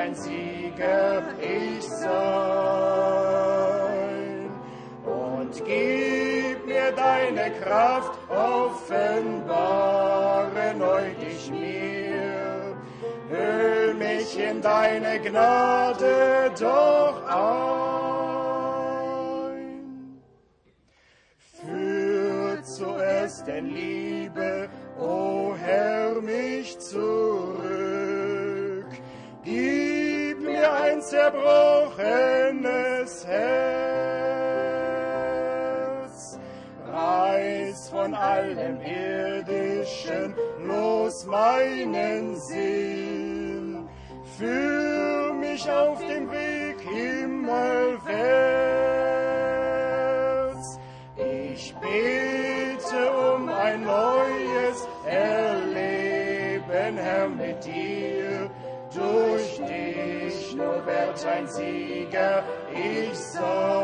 ein Sieger ich sein. Und gib mir deine Kraft, offenbare neu dich mir. Hüll mich in deine Gnade doch auf. allem Irdischen los meinen Sinn. Führ mich auf dem Weg himmelwärts. Ich bete um ein neues Erleben, Herr, mit dir. Durch dich nur wird ein Sieger, ich soll.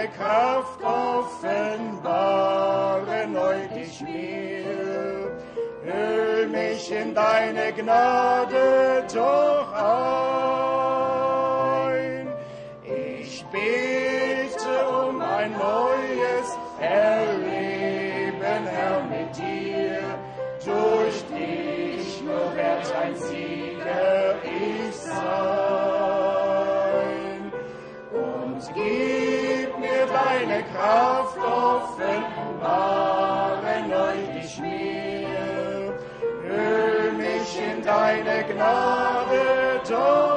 deine Kraft offenbare heute ich mir. Hüll mich in deine Gnade doch auf. Kraft offenbaren leucht mir. Hüll mich in deine Gnade, Tor.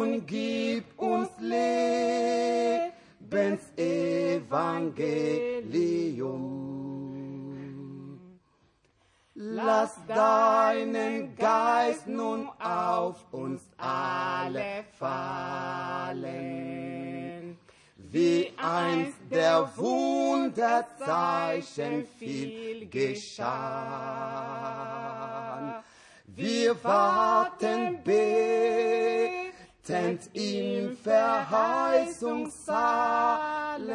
Und gib uns Lebensevangelium. Lass deinen Geist nun auf uns alle fallen, wie einst der Wunderzeichen viel geschah. Wir warten betend im Verheißungssaale.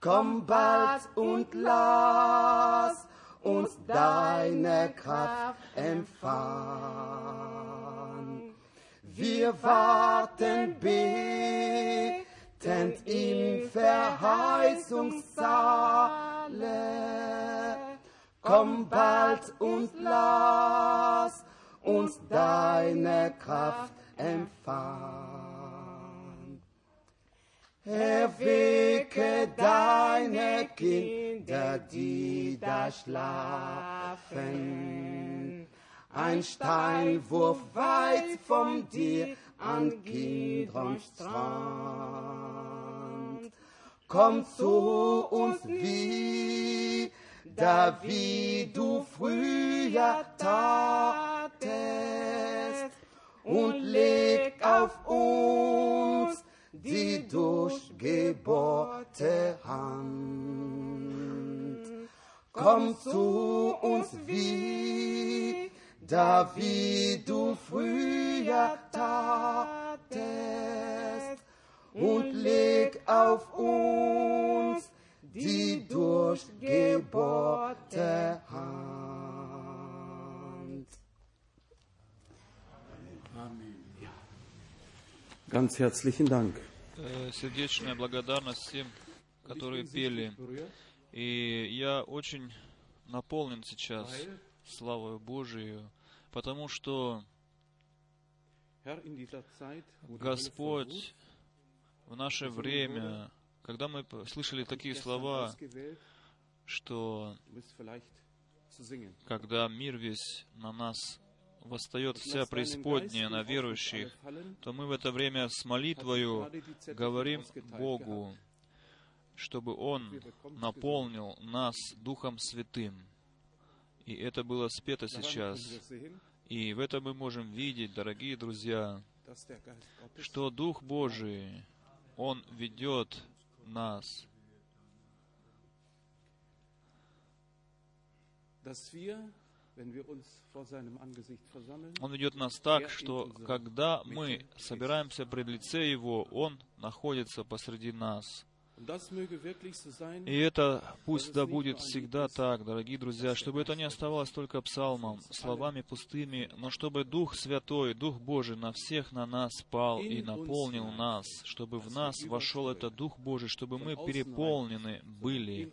Komm bald und lass uns deine Kraft empfangen. Wir warten betend im Verheißungssaale. Komm bald und lass uns deine Kraft empfangen. Erwecke deine Kinder, die da schlafen. Ein Steinwurf weit von dir an Kidrons Strand. Komm zu uns wieder, wie du früher tatest, und leg auf uns die durchgebohrte Hand. Komm zu uns wieder, wie du früher tatest, und leg auf uns die durchgebohrte Hand. Ganz herzlichen Dank. Э, Сердечная благодарность всем, которые пели. И я очень наполнен сейчас славою Божией, потому что Господь в наше время, когда мы слышали такие слова, что когда мир весь на нас восстает вся преисподняя на верующих, то мы в это время с молитвою говорим Богу, чтобы Он наполнил нас Духом Святым. И это было спето сейчас. И в этом мы можем видеть, дорогие друзья, что Дух Божий, Он ведет нас. Он ведет нас так, что когда мы собираемся пред лице Его, Он находится посреди нас. И это пусть да будет всегда так, дорогие друзья, чтобы это не оставалось только псалмом, словами пустыми, но чтобы Дух Святой, Дух Божий на всех на нас спал и наполнил нас, чтобы в нас вошел этот Дух Божий, чтобы мы переполнены были.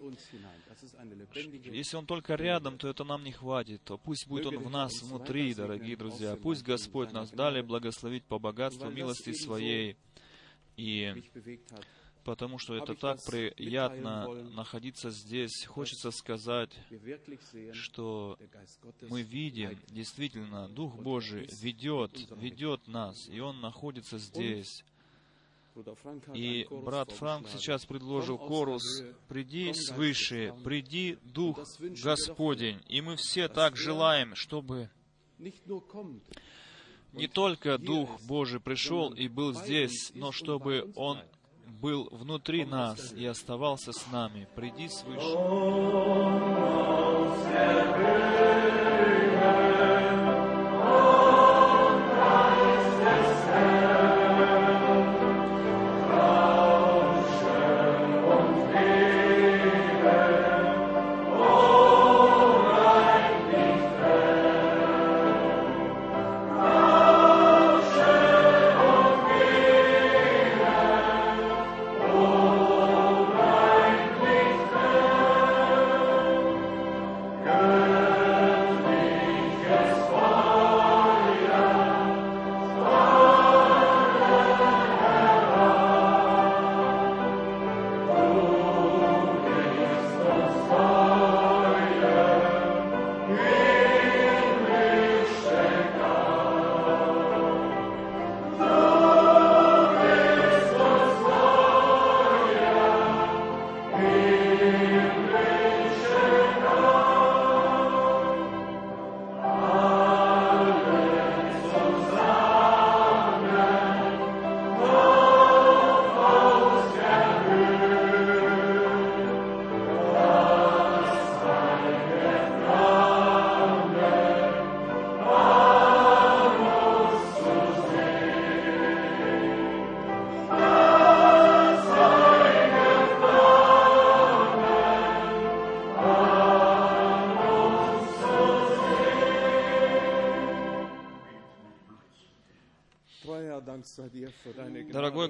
Если Он только рядом, то это нам не хватит, то пусть будет Он в нас внутри, дорогие друзья. Пусть Господь нас далее благословит по богатству милости Своей. И потому что это так приятно находиться здесь. Хочется сказать, что мы видим, действительно, Дух Божий ведет, ведет нас, и Он находится здесь. И брат Франк сейчас предложил корус «Приди свыше, приди Дух Господень». И мы все так желаем, чтобы не только Дух Божий пришел и был здесь, но чтобы Он был внутри нас и оставался с нами. Приди свыше.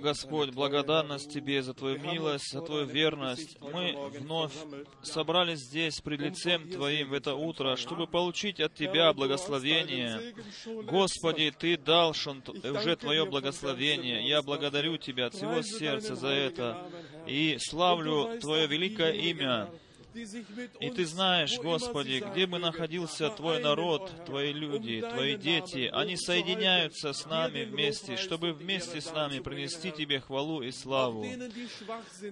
Господь, благодарность Тебе за Твою милость, за Твою верность. Мы вновь собрались здесь пред лицем Твоим в это утро, чтобы получить от Тебя благословение. Господи, Ты дал уже Твое благословение. Я благодарю Тебя от всего сердца за это и славлю Твое великое имя. И Ты знаешь, Господи, где бы находился Твой народ, Твои люди, Твои дети, они соединяются с нами вместе, чтобы вместе с нами принести Тебе хвалу и славу.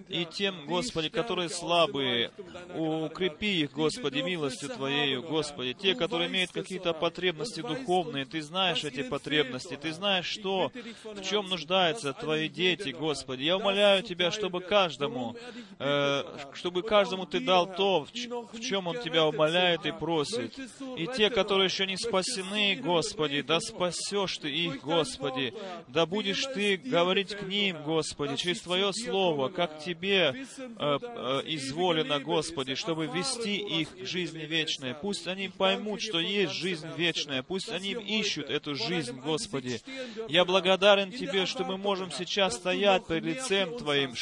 И тем, Господи, которые слабые, укрепи их, Господи, милостью Твоею, Господи. Те, которые имеют какие-то потребности духовные, Ты знаешь эти потребности, Ты знаешь, что, в чем нуждаются Твои дети, Господи. Я умоляю Тебя, чтобы каждому, э, чтобы каждому Ты дал то, в чем Он Тебя умоляет и просит. И те, которые еще не спасены, Господи, да спасешь Ты их, Господи, да будешь Ты говорить к ним, Господи, через Твое Слово, как Тебе э, э, изволено, Господи, чтобы вести их к жизни вечной. Пусть они поймут, что есть жизнь вечная, пусть они ищут эту жизнь, Господи. Я благодарен Тебе, что мы можем сейчас стоять перед лицем Твоим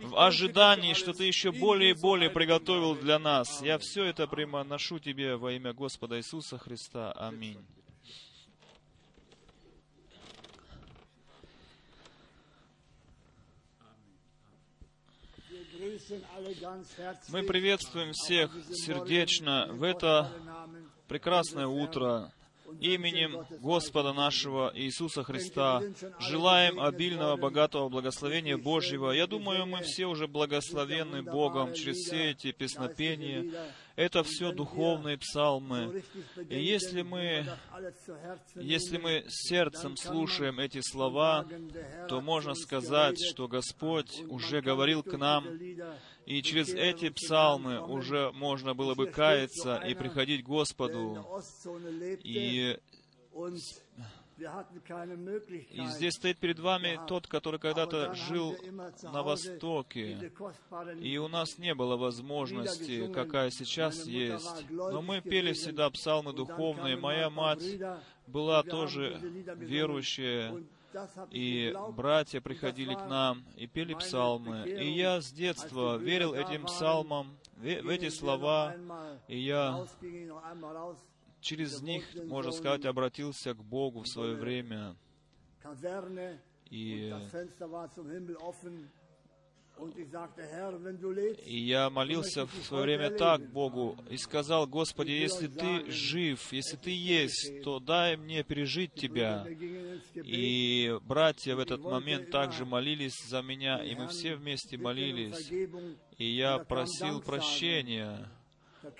в ожидании, что Ты еще более и более приготовил приготовил для нас. Я все это приношу Тебе во имя Господа Иисуса Христа. Аминь. Мы приветствуем всех сердечно в это прекрасное утро именем Господа нашего Иисуса Христа желаем обильного, богатого благословения Божьего. Я думаю, мы все уже благословенны Богом через все эти песнопения, это все духовные псалмы. И если мы, если мы сердцем слушаем эти слова, то можно сказать, что Господь уже говорил к нам, и через эти псалмы уже можно было бы каяться и приходить к Господу. И и здесь стоит перед вами тот, который когда-то жил на Востоке. И у нас не было возможности, какая сейчас есть. Но мы пели всегда псалмы духовные. Моя мать была тоже верующая. И братья приходили к нам и пели псалмы. И я с детства верил этим псалмам, в эти слова, и я через них, можно сказать, обратился к Богу в свое время. И, и я молился в свое время так Богу и сказал, Господи, если Ты жив, если Ты есть, то дай мне пережить Тебя. И братья в этот момент также молились за меня, и мы все вместе молились. И я просил прощения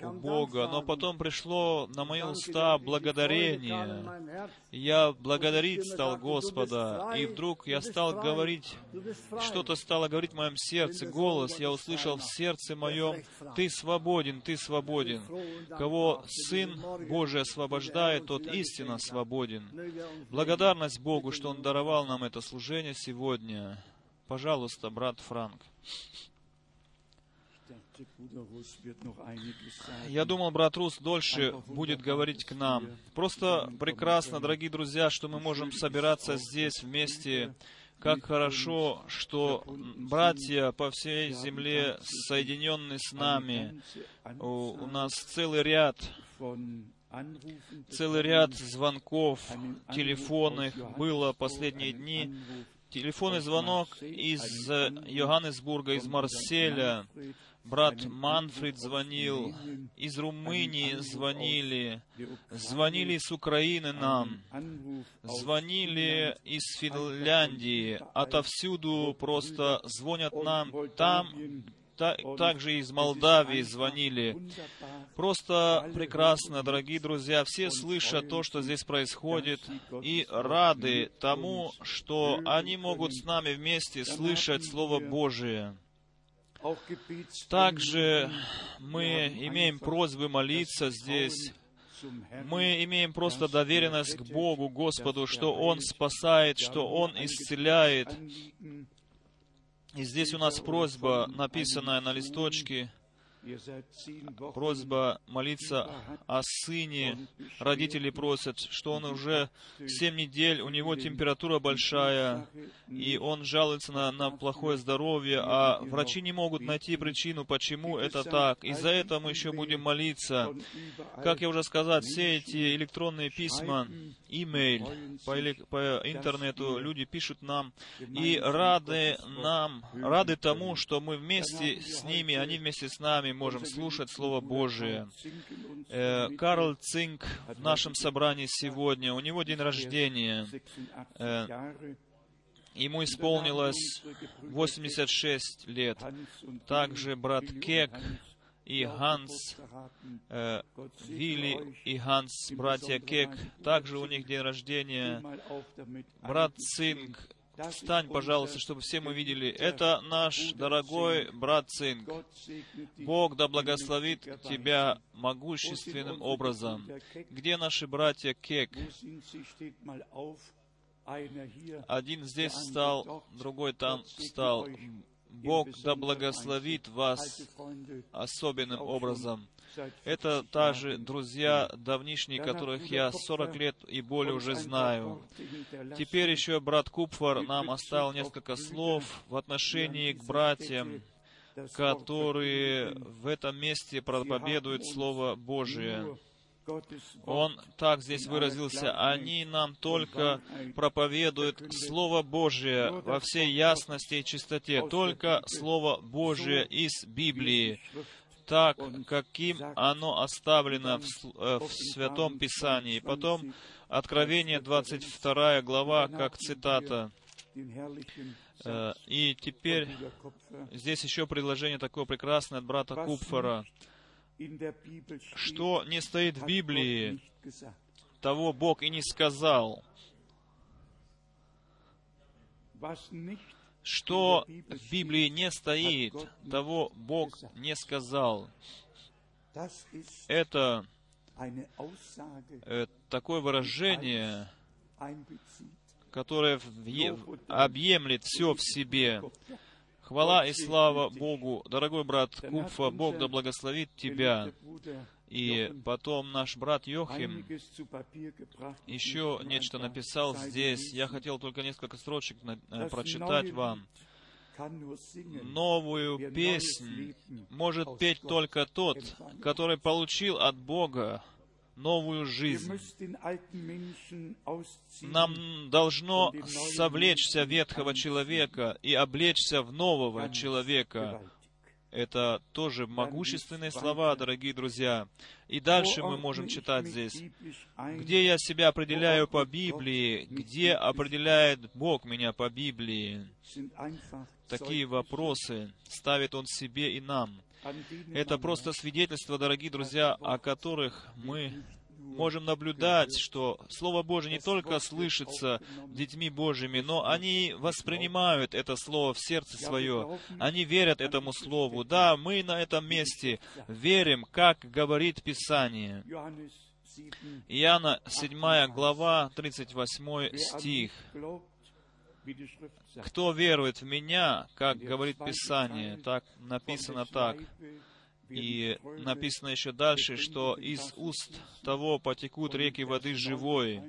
у Бога, но потом пришло на мои уста благодарение. Я благодарить стал Господа, и вдруг я стал говорить, что-то стало говорить в моем сердце, голос я услышал в сердце моем, «Ты свободен, ты свободен». Кого Сын Божий освобождает, тот истинно свободен. Благодарность Богу, что Он даровал нам это служение сегодня. Пожалуйста, брат Франк. Я думал, брат Рус дольше будет говорить к нам. Просто прекрасно, дорогие друзья, что мы можем собираться здесь вместе. Как хорошо, что братья по всей земле соединены с нами. У, нас целый ряд целый ряд звонков телефонных было последние дни. Телефонный звонок из Йоханнесбурга, из Марселя, брат Манфред звонил, из Румынии звонили, звонили с Украины нам, звонили из Финляндии, отовсюду просто звонят нам. там, та, также из Молдавии звонили. Просто прекрасно, дорогие друзья, все слышат то, что здесь происходит, и рады тому, что они могут с нами вместе слышать Слово Божие. Также мы имеем просьбы молиться здесь. Мы имеем просто доверенность к Богу, Господу, что Он спасает, что Он исцеляет. И здесь у нас просьба, написанная на листочке, просьба молиться о сыне. Родители просят, что он уже семь недель, у него температура большая, и он жалуется на, на плохое здоровье, а врачи не могут найти причину, почему это так. И за это мы еще будем молиться. Как я уже сказал, все эти электронные письма, имейл, по, по интернету люди пишут нам и рады нам, рады тому, что мы вместе с ними, они вместе с нами можем слушать Слово Божие. Э, Карл Цинк в нашем собрании сегодня, у него день рождения. Э, ему исполнилось 86 лет. Также брат Кек и Ганс, э, Вилли и Ганс, братья Кек, также у них день рождения. Брат Цинк, Встань, пожалуйста, чтобы все мы видели. Это наш дорогой брат Цинк. Бог да благословит тебя могущественным образом. Где наши братья Кек? Один здесь встал, другой там встал. Бог да благословит вас особенным образом. Это также друзья давнишние, которых я 40 лет и более уже знаю. Теперь еще брат Купфор нам оставил несколько слов в отношении к братьям, которые в этом месте проповедуют Слово Божие. Он так здесь выразился, они нам только проповедуют Слово Божие во всей ясности и чистоте, только Слово Божие из Библии, так, каким оно оставлено в, э, в Святом Писании. Потом Откровение 22 глава, как цитата. Э, и теперь здесь еще предложение такое прекрасное от брата Купфера. Что не стоит в Библии, того Бог и не сказал. Что в Библии не стоит, того Бог не сказал. Это э, такое выражение, которое объемлет все в себе. Хвала и слава Богу. Дорогой брат Купфа, Бог да благословит тебя. И потом наш брат Йохим еще нечто написал здесь. Я хотел только несколько строчек э, прочитать вам. Новую песнь может петь только тот, который получил от Бога новую жизнь. Нам должно совлечься ветхого человека и облечься в нового человека, это тоже могущественные слова, дорогие друзья. И дальше мы можем читать здесь. Где я себя определяю по Библии? Где определяет Бог меня по Библии? Такие вопросы ставит Он себе и нам. Это просто свидетельство, дорогие друзья, о которых мы можем наблюдать, что Слово Божье не только слышится детьми Божьими, но они воспринимают это Слово в сердце свое. Они верят этому Слову. Да, мы на этом месте верим, как говорит Писание. Иоанна 7 глава, 38 стих. «Кто верует в Меня, как говорит Писание, так написано так, и написано еще дальше, что из уст того потекут реки воды живой.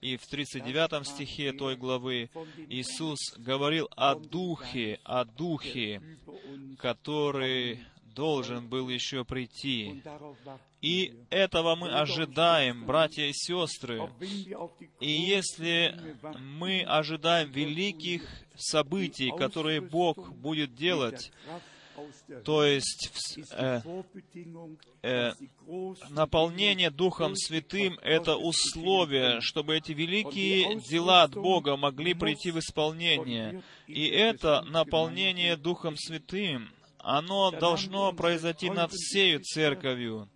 И в 39 стихе той главы Иисус говорил о Духе, о Духе, который должен был еще прийти. И этого мы ожидаем, братья и сестры. И если мы ожидаем великих событий, которые Бог будет делать, то есть э, э, наполнение Духом Святым — это условие, чтобы эти великие дела от Бога могли прийти в исполнение. И это наполнение Духом Святым, оно должно произойти над всею церковью.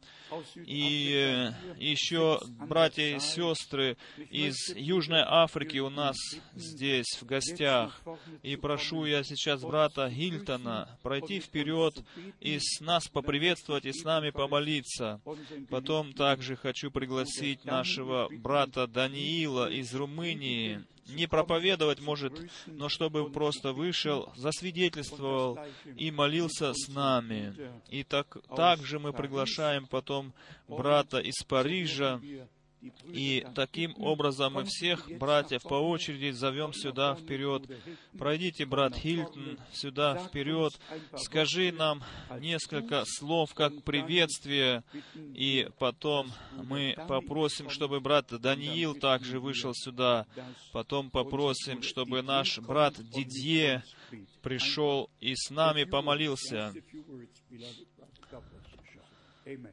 И э, еще братья и сестры из Южной Африки у нас здесь в гостях. И прошу я сейчас брата Гильтона пройти вперед и с нас поприветствовать и с нами помолиться. Потом также хочу пригласить нашего брата Даниила из Румынии, не проповедовать может, но чтобы просто вышел, засвидетельствовал и молился с нами. И так, также мы приглашаем потом брата из Парижа, и таким образом мы всех братьев по очереди зовем сюда вперед. Пройдите, брат Хильтон, сюда вперед. Скажи нам несколько слов как приветствие, и потом мы попросим, чтобы брат Даниил также вышел сюда. Потом попросим, чтобы наш брат Дидье пришел и с нами помолился. Amen.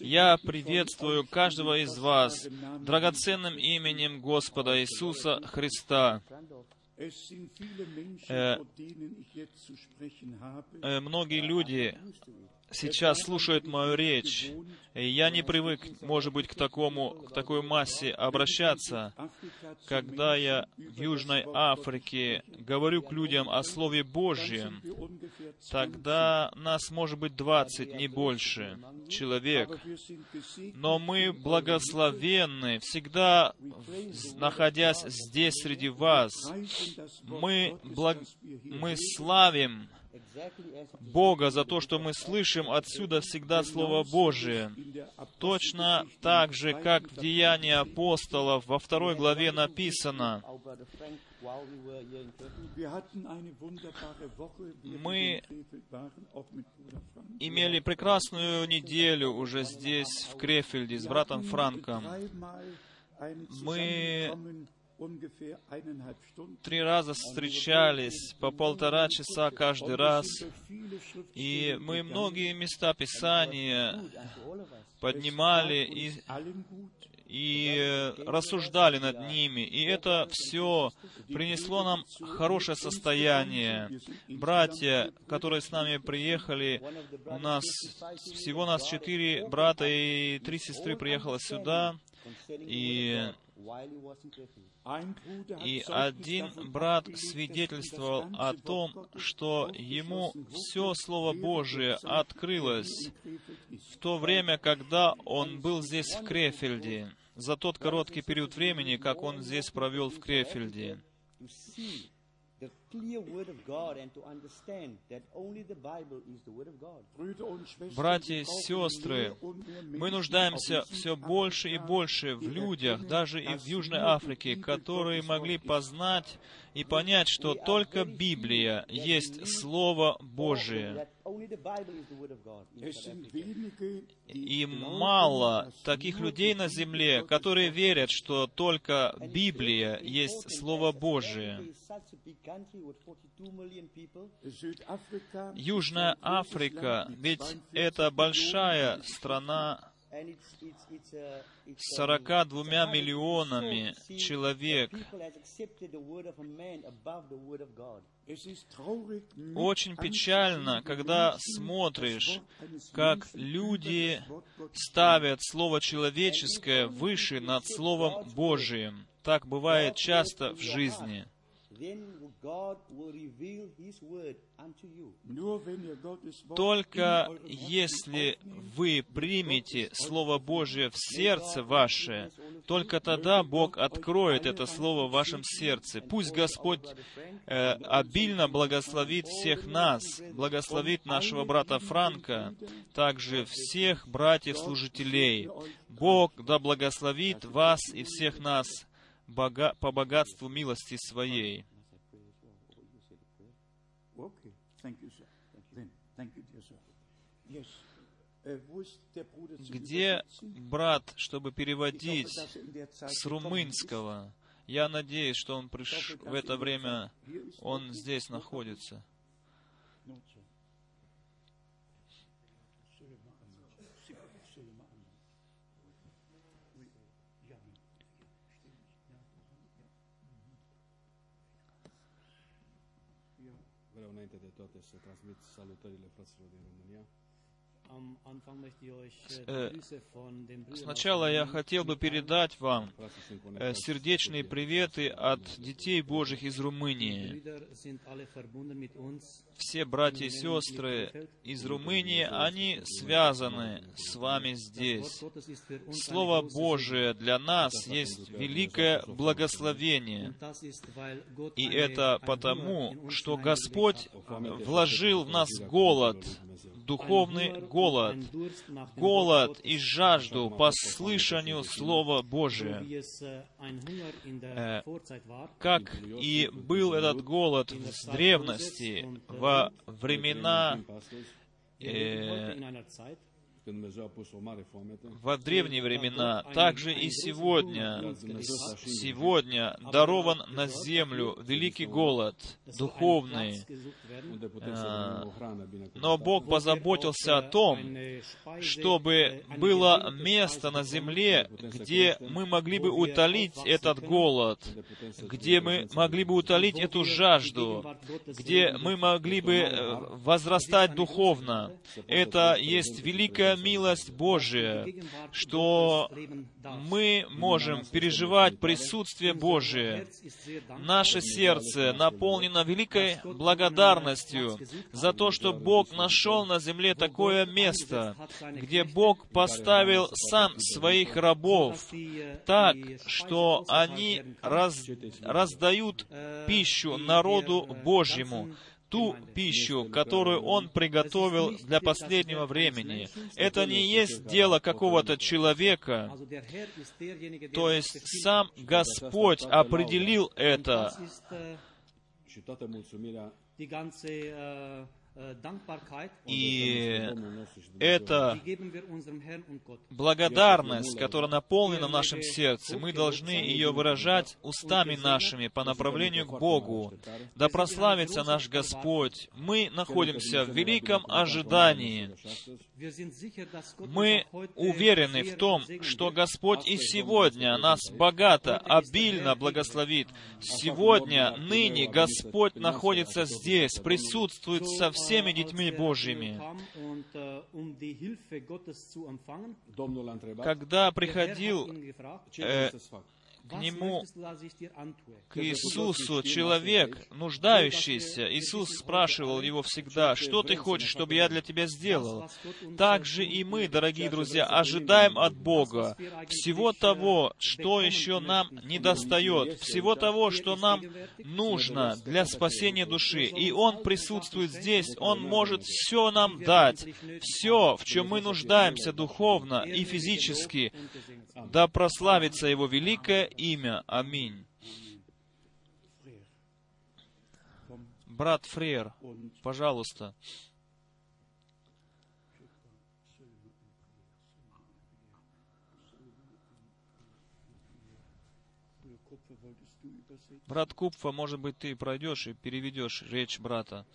Я приветствую каждого из вас драгоценным именем Господа Иисуса Христа. Э, э, многие люди сейчас слушают мою речь, и я не привык, может быть, к такому, к такой массе обращаться. Когда я в Южной Африке говорю к людям о Слове Божьем, тогда нас может быть двадцать, не больше, человек. Но мы благословенны, всегда находясь здесь среди вас. Мы, благ... мы славим Бога за то, что мы слышим отсюда всегда Слово Божие. Точно так же, как в Деянии апостолов во второй главе написано, мы имели прекрасную неделю уже здесь, в Крефельде, с братом Франком. Мы три раза встречались по полтора часа каждый раз, и мы многие места Писания поднимали и, и рассуждали над ними. И это все принесло нам хорошее состояние. Братья, которые с нами приехали, у нас всего нас четыре брата и три сестры приехало сюда, и и один брат свидетельствовал о том, что ему все Слово Божие открылось в то время, когда он был здесь, в Крефельде, за тот короткий период времени, как он здесь провел в Крефельде. Братья и сестры, мы нуждаемся все больше и больше в людях, даже и в Южной Африке, которые могли познать и понять, что только Библия есть Слово Божие. И мало таких людей на земле, которые верят, что только Библия есть Слово Божие. Южная Африка, ведь это большая страна 42 миллионами человек. Очень печально, когда смотришь, как люди ставят Слово человеческое выше над Словом Божиим. Так бывает часто в жизни. Только если вы примете Слово Божие в сердце ваше, только тогда Бог откроет это Слово в вашем сердце. Пусть Господь э, обильно благословит всех нас, благословит нашего брата Франка, также всех братьев-служителей. Бог да благословит вас и всех нас бога, по богатству милости своей. Где брат, чтобы переводить с румынского? Я надеюсь, что он приш... в это время он здесь находится. Să transmit salutările fraților din România. Э, сначала я хотел бы передать вам э, сердечные приветы от детей Божьих из Румынии. Все братья и сестры из Румынии, они связаны с вами здесь. Слово Божие для нас есть великое благословение. И это потому, что Господь вложил в нас голод духовный голод, голод и жажду по слышанию Слова Божия. Э, как и был этот голод в древности, во времена э, во древние времена, также и сегодня, сегодня дарован на землю великий голод, духовный. А, но Бог позаботился о том, чтобы было место на земле, где мы могли бы утолить этот голод, где мы могли бы утолить эту жажду, где мы могли бы э, возрастать духовно. Это есть великая милость Божия, что мы можем переживать присутствие Божие. Наше сердце наполнено великой благодарностью за то, что Бог нашел на земле такое место, где Бог поставил сам своих рабов так, что они раз, раздают пищу народу Божьему, ту пищу, которую Он приготовил для последнего времени. Это не есть дело какого-то человека, то есть сам Господь определил это. И это благодарность, которая наполнена в нашем сердце, мы должны ее выражать устами нашими по направлению к Богу. Да прославится наш Господь. Мы находимся в великом ожидании. Мы уверены в том, что Господь и сегодня нас богато, обильно благословит. Сегодня, ныне Господь находится здесь, присутствует со всеми детьми Божьими. Когда приходил э, к нему, к Иисусу, человек, нуждающийся. Иисус спрашивал его всегда, что ты хочешь, чтобы я для тебя сделал? Так же и мы, дорогие друзья, ожидаем от Бога всего того, что еще нам не достает, всего того, что нам нужно для спасения души. И Он присутствует здесь, Он может все нам дать, все, в чем мы нуждаемся духовно и физически. Да прославится Его великое имя. Аминь. Брат Фрер, пожалуйста. Брат Купфа, может быть, ты пройдешь и переведешь речь брата.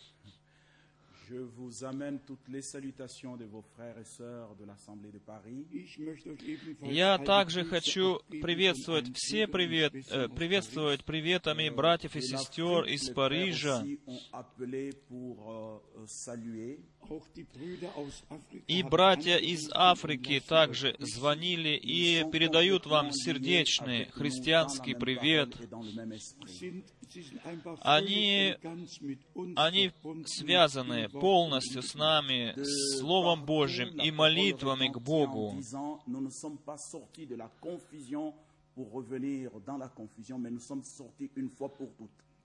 Je vous amène toutes les salutations de vos frères et sœurs de l'Assemblée de Paris. Я также хочу приветствовать все привет, э, приветствовать приветами братьев и сестер из Парижа. И братья из Африки также звонили и передают вам сердечный христианский привет. Они, они связаны полностью с нами, с Словом Божьим и молитвами к Богу.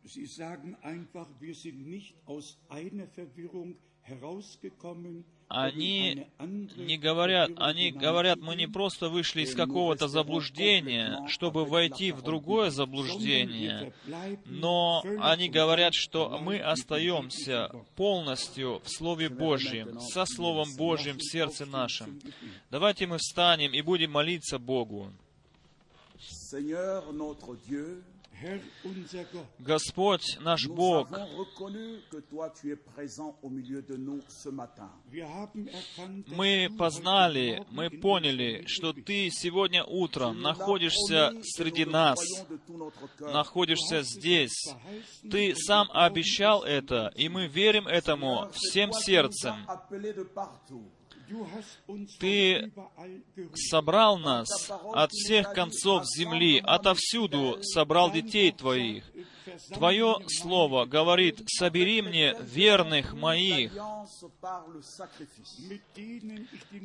Sie sagen einfach, wir sind nicht aus einer Verwirrung herausgekommen, они не говорят, они говорят, мы не просто вышли из какого-то заблуждения, чтобы войти в другое заблуждение, но они говорят, что мы остаемся полностью в Слове Божьем, со Словом Божьим в сердце нашем. Давайте мы встанем и будем молиться Богу. Господь наш Бог, мы познали, мы поняли, что Ты сегодня утром находишься среди нас, находишься здесь. Ты сам обещал это, и мы верим этому всем сердцем. Ты собрал нас от всех концов земли, отовсюду собрал детей Твоих. Твое Слово говорит, собери мне верных моих,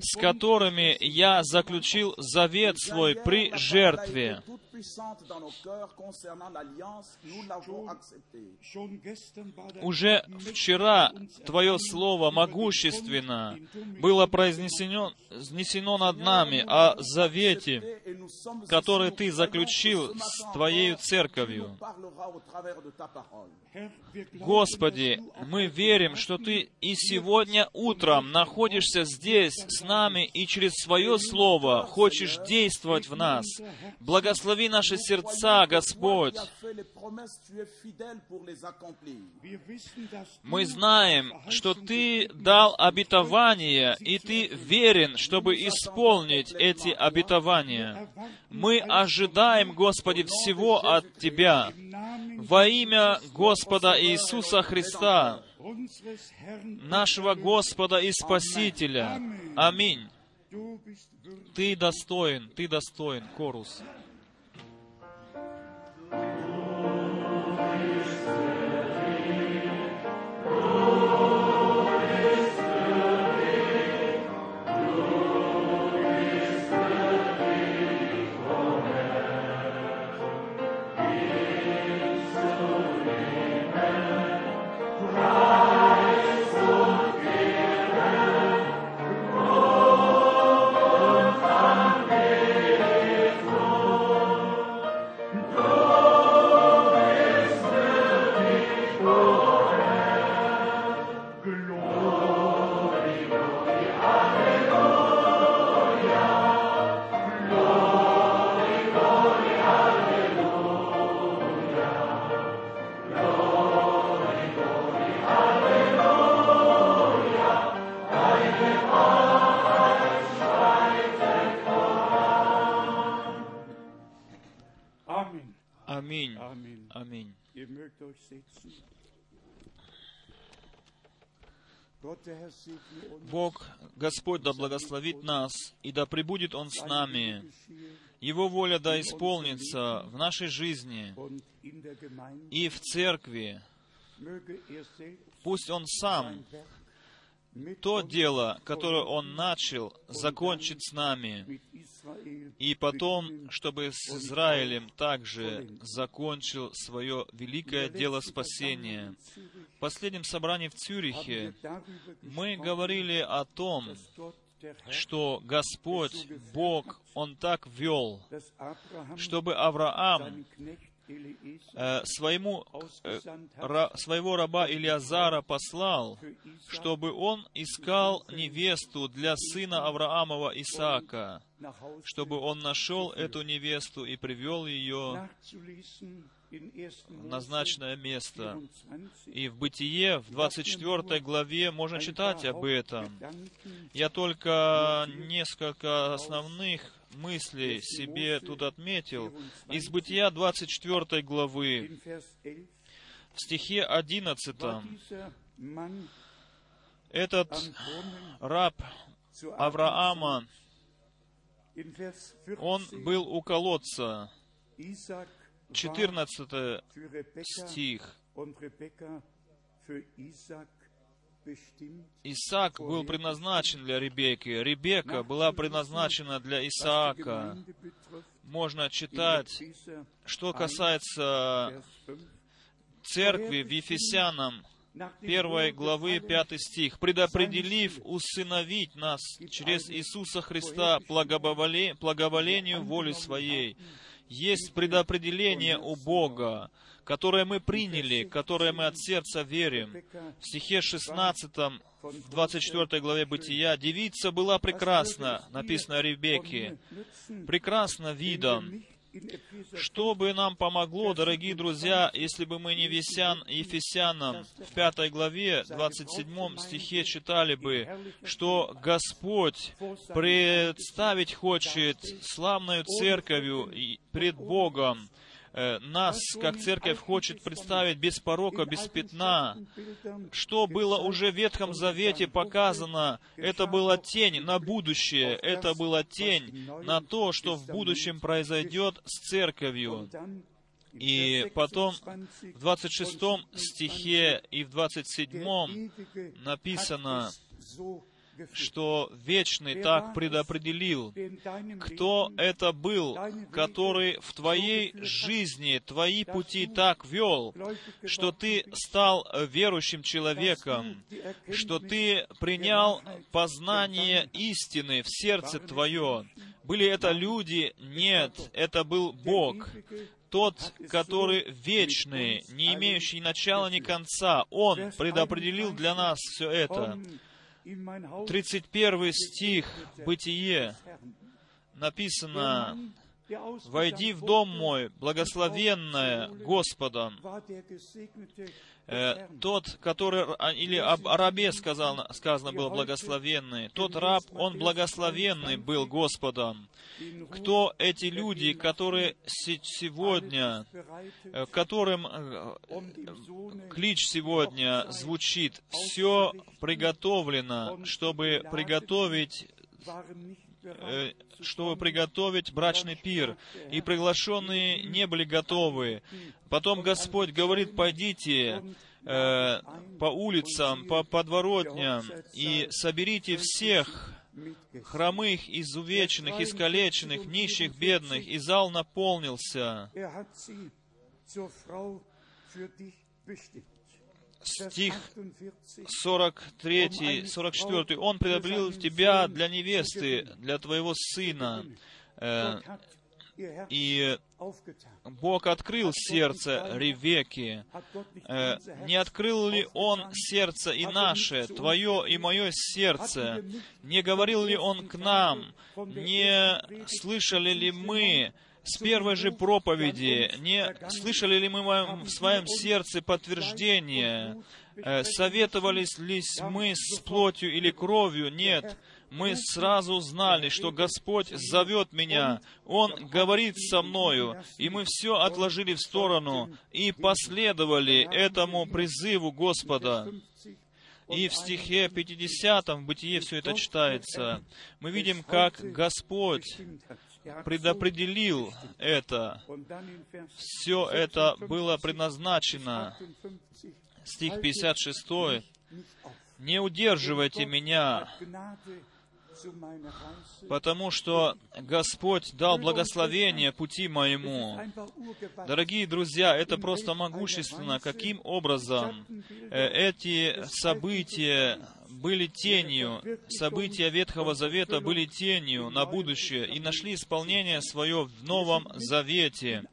с которыми я заключил завет свой при жертве. Уже вчера Твое Слово могущественно было произнесено снесено над нами о завете, который Ты заключил с Твоей церковью. Господи, мы верим, что Ты и сегодня утром находишься здесь с нами и через Свое Слово хочешь действовать в нас. Благослови наши сердца, Господь. Мы знаем, что Ты дал обетование, и Ты верен, чтобы исполнить эти обетования. Мы ожидаем, Господи, всего от Тебя. Во имя Господа Иисуса Христа, нашего Господа и Спасителя. Аминь. Ты достоин, ты достоин, Корус. Бог, Господь, да благословит нас, и да пребудет Он с нами. Его воля да исполнится в нашей жизни и в церкви. Пусть Он сам то дело, которое Он начал, закончит с нами. И потом, чтобы с Израилем также закончил свое великое дело спасения. В последнем собрании в Цюрихе мы говорили о том, что Господь, Бог, Он так вел, чтобы Авраам э, своему, э, своего раба Илиазара послал, чтобы он искал невесту для сына Авраамова Исаака, чтобы он нашел эту невесту и привел ее nachzulesen in 1. в назначенное место. 24. И в Бытие, в 24 главе, можно читать об этом. Я только несколько основных мыслей себе тут отметил. Из Бытия 24 главы, in Vers 11 в стихе 11, war dieser Mann этот раб Авраама, он 14, был у колодца. Isaac war 14 für Rebekka стих. Исаак был предназначен для Ребекки. Ребекка была предназначена для Исаака. Можно читать, что касается Vers 5, церкви в Ефесянам, nach dem первой Wort des главы, Allen пятый стих, «Предопределив усыновить нас через Иисуса Христа благоволе- благоволению воли Своей». Есть предопределение у Бога, которое мы приняли, которое мы от сердца верим. В стихе 16, в 24 главе Бытия, «Девица была прекрасна», написано о Ребекке, прекрасно видом. Что бы нам помогло, дорогие друзья, если бы мы не Весян, Ефесянам в пятой главе, 27 стихе читали бы, что Господь представить хочет славную церковью пред Богом, нас, как церковь, хочет представить без порока, без пятна. Что было уже в Ветхом Завете показано, это была тень на будущее, это была тень на то, что в будущем произойдет с церковью. И потом в 26 стихе и в 27 написано, что Вечный так предопределил, кто это был, который в твоей жизни, твои пути так вел, что ты стал верующим человеком, что ты принял познание истины в сердце твое. Были это люди? Нет, это был Бог, тот, который вечный, не имеющий начала ни конца. Он предопределил для нас все это. 31 стих Бытие написано, «Войди в дом мой, благословенное Господом». Э, тот, который, а, или об рабе сказано, сказано было благословенный, тот раб, он благословенный был Господом. Кто эти люди, которые се- сегодня, э, которым э, клич сегодня звучит, все приготовлено, чтобы приготовить чтобы приготовить брачный пир, и приглашенные не были готовы. Потом Господь говорит, пойдите э, по улицам, по подворотням, и соберите всех хромых, изувеченных, искалеченных, нищих, бедных, и зал наполнился. Стих 48. 43, 44. Он предопределил тебя для невесты, для твоего сына. Э, И. Бог открыл сердце Ревеки. Э, Не открыл ли Он сердце и наше, твое и мое сердце? Не говорил ли Он к нам? Не слышали ли мы с первой же проповеди, не слышали ли мы в своем сердце подтверждение? Э, Советовались ли мы с плотью или кровью? Нет. мы сразу знали, что Господь зовет меня, Он говорит со мною, и мы все отложили в сторону и последовали этому призыву Господа. И в стихе 50 в Бытие все это читается. Мы видим, как Господь предопределил это. Все это было предназначено. Стих 56. «Не удерживайте меня, потому что Господь дал благословение пути моему. Дорогие друзья, это просто могущественно, каким образом э, эти события были тенью, события Ветхого Завета были тенью на будущее и нашли исполнение свое в Новом Завете.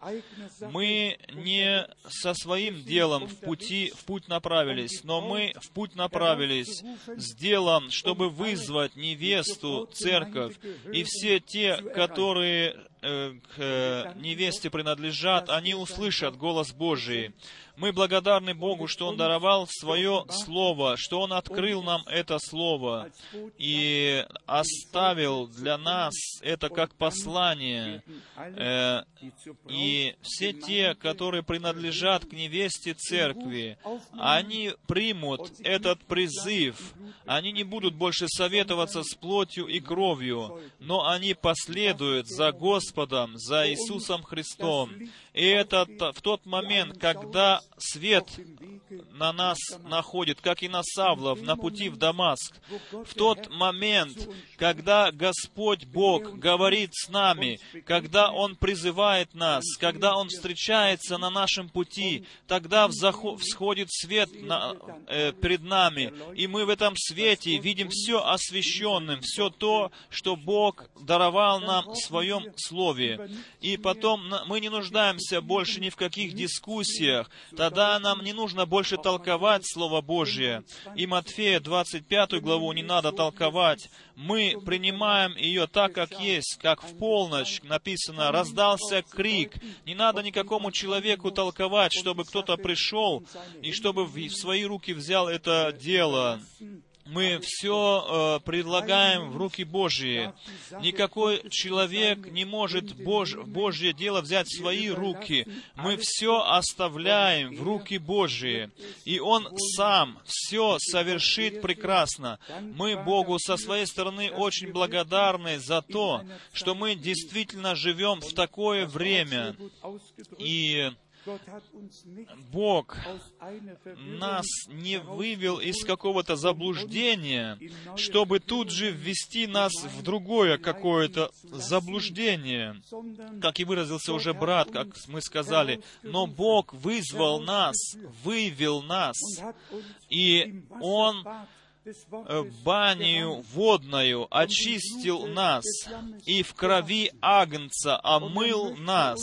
Мы не со своим делом в, пути, в путь направились, но мы в путь направились с делом, чтобы вызвать невесту, церковь, и все те, которые э, к э, невесте принадлежат, они услышат голос Божий. Мы благодарны Богу, что Он даровал свое Слово, что Он открыл нам это Слово и оставил для нас это как послание. Э, и все те, которые принадлежат к невесте церкви, они примут этот призыв. Они не будут больше советоваться с плотью и кровью, но они последуют за Господом, за Иисусом Христом. И это в тот момент, когда свет на нас находит, как и на Савлов на пути в Дамаск. В тот момент, когда Господь Бог говорит с нами, когда Он призывает нас, когда Он встречается на нашем пути, тогда всходит свет на, э, перед нами, и мы в этом свете видим все освященным, все то, что Бог даровал нам в Своем Слове. И потом мы не нуждаемся нуждаемся больше ни в каких дискуссиях, тогда нам не нужно больше толковать Слово Божье. И Матфея 25 главу не надо толковать. Мы принимаем ее так, как есть, как в полночь написано, раздался крик. Не надо никакому человеку толковать, чтобы кто-то пришел и чтобы в свои руки взял это дело мы все э, предлагаем в руки Божьи. Никакой человек не может Бож, Божье дело взять в свои руки. Мы все оставляем в руки Божьи. И Он сам все совершит прекрасно. Мы Богу со своей стороны очень благодарны за то, что мы действительно живем в такое время. И Бог нас не вывел из какого-то заблуждения, чтобы тут же ввести нас в другое какое-то заблуждение. Как и выразился уже брат, как мы сказали, но Бог вызвал нас, вывел нас, и Он э, банию водную очистил нас, и в крови Агнца омыл нас,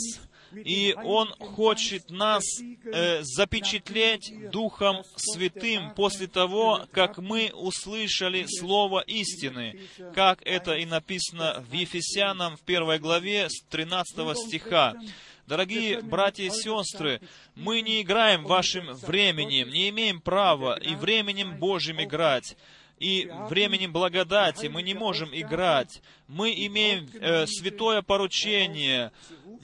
и Он хочет нас э, запечатлеть Духом Святым после того, как мы услышали Слово истины, как это и написано в Ефесянам в первой главе с 13 стиха. Дорогие братья и сестры, мы не играем вашим временем, не имеем права и временем Божьим играть и временем благодати мы не можем играть. Мы имеем э, святое поручение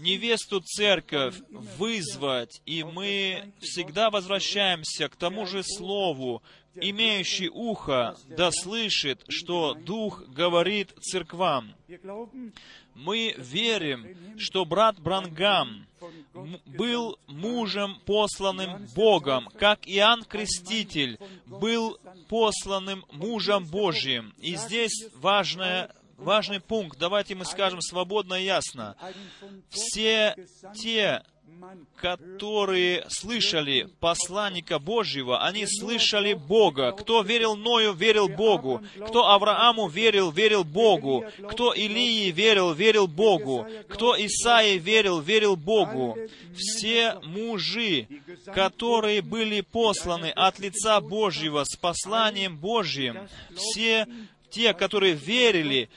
невесту церковь вызвать, и мы всегда возвращаемся к тому же слову, имеющий ухо да слышит, что Дух говорит церквам. Мы верим, что брат Брангам был мужем, посланным Богом, как Иоанн Креститель был посланным мужем Божьим. И здесь важное важный пункт, давайте мы скажем свободно и ясно. Все те, которые слышали посланника Божьего, они слышали Бога. Кто верил Ною, верил Богу. Кто Аврааму верил, верил Богу. Кто Илии верил, верил Богу. Кто Исаии верил, верил Богу. Все мужи, которые были посланы от лица Божьего с посланием Божьим, все те, которые верили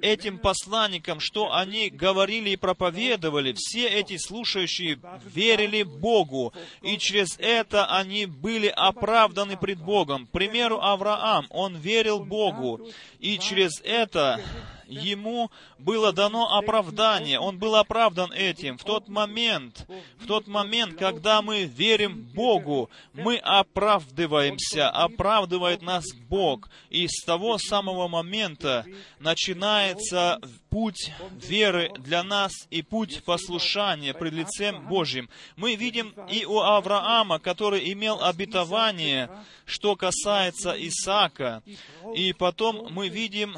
этим посланникам, что они говорили и проповедовали, все эти слушающие верили Богу, и через это они были оправданы пред Богом. К примеру, Авраам, он верил Богу, и через это ему было дано оправдание, он был оправдан этим. В тот момент, в тот момент, когда мы верим Богу, мы оправдываемся, оправдывает нас Бог. И с того самого момента начинается путь веры для нас и путь послушания пред лицем Божьим. Мы видим и у Авраама, который имел обетование, что касается Исаака. И потом мы видим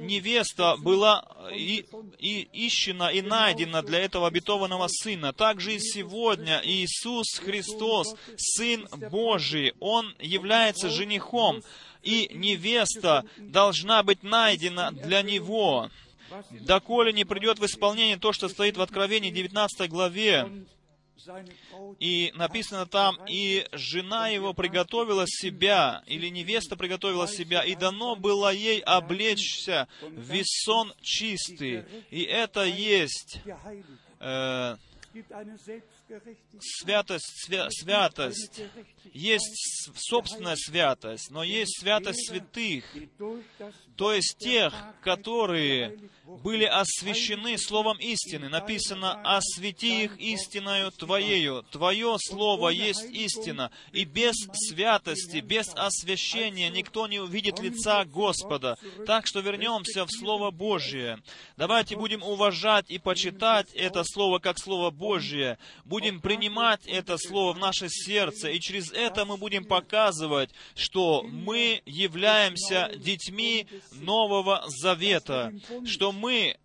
невеста была и, и ищена и найдена для этого обетованного Сына. Также и сегодня Иисус Христос, Сын Божий, Он является женихом, и невеста должна быть найдена для Него. Доколе не придет в исполнение то, что стоит в Откровении 19 главе, и написано там, и жена его приготовила себя, или невеста приготовила себя, и дано было ей облечься в весон чистый. И это есть э, святость, свя, святость. Есть собственная святость, но есть святость святых, то есть тех, которые были освящены Словом истины. Написано, «Освети их истиною Твоею». Твое Слово есть истина. И без святости, без освящения никто не увидит лица Господа. Так что вернемся в Слово Божье. Давайте будем уважать и почитать это Слово как Слово Божье. Будем принимать это Слово в наше сердце. И через это мы будем показывать, что мы являемся детьми Нового Завета, что мы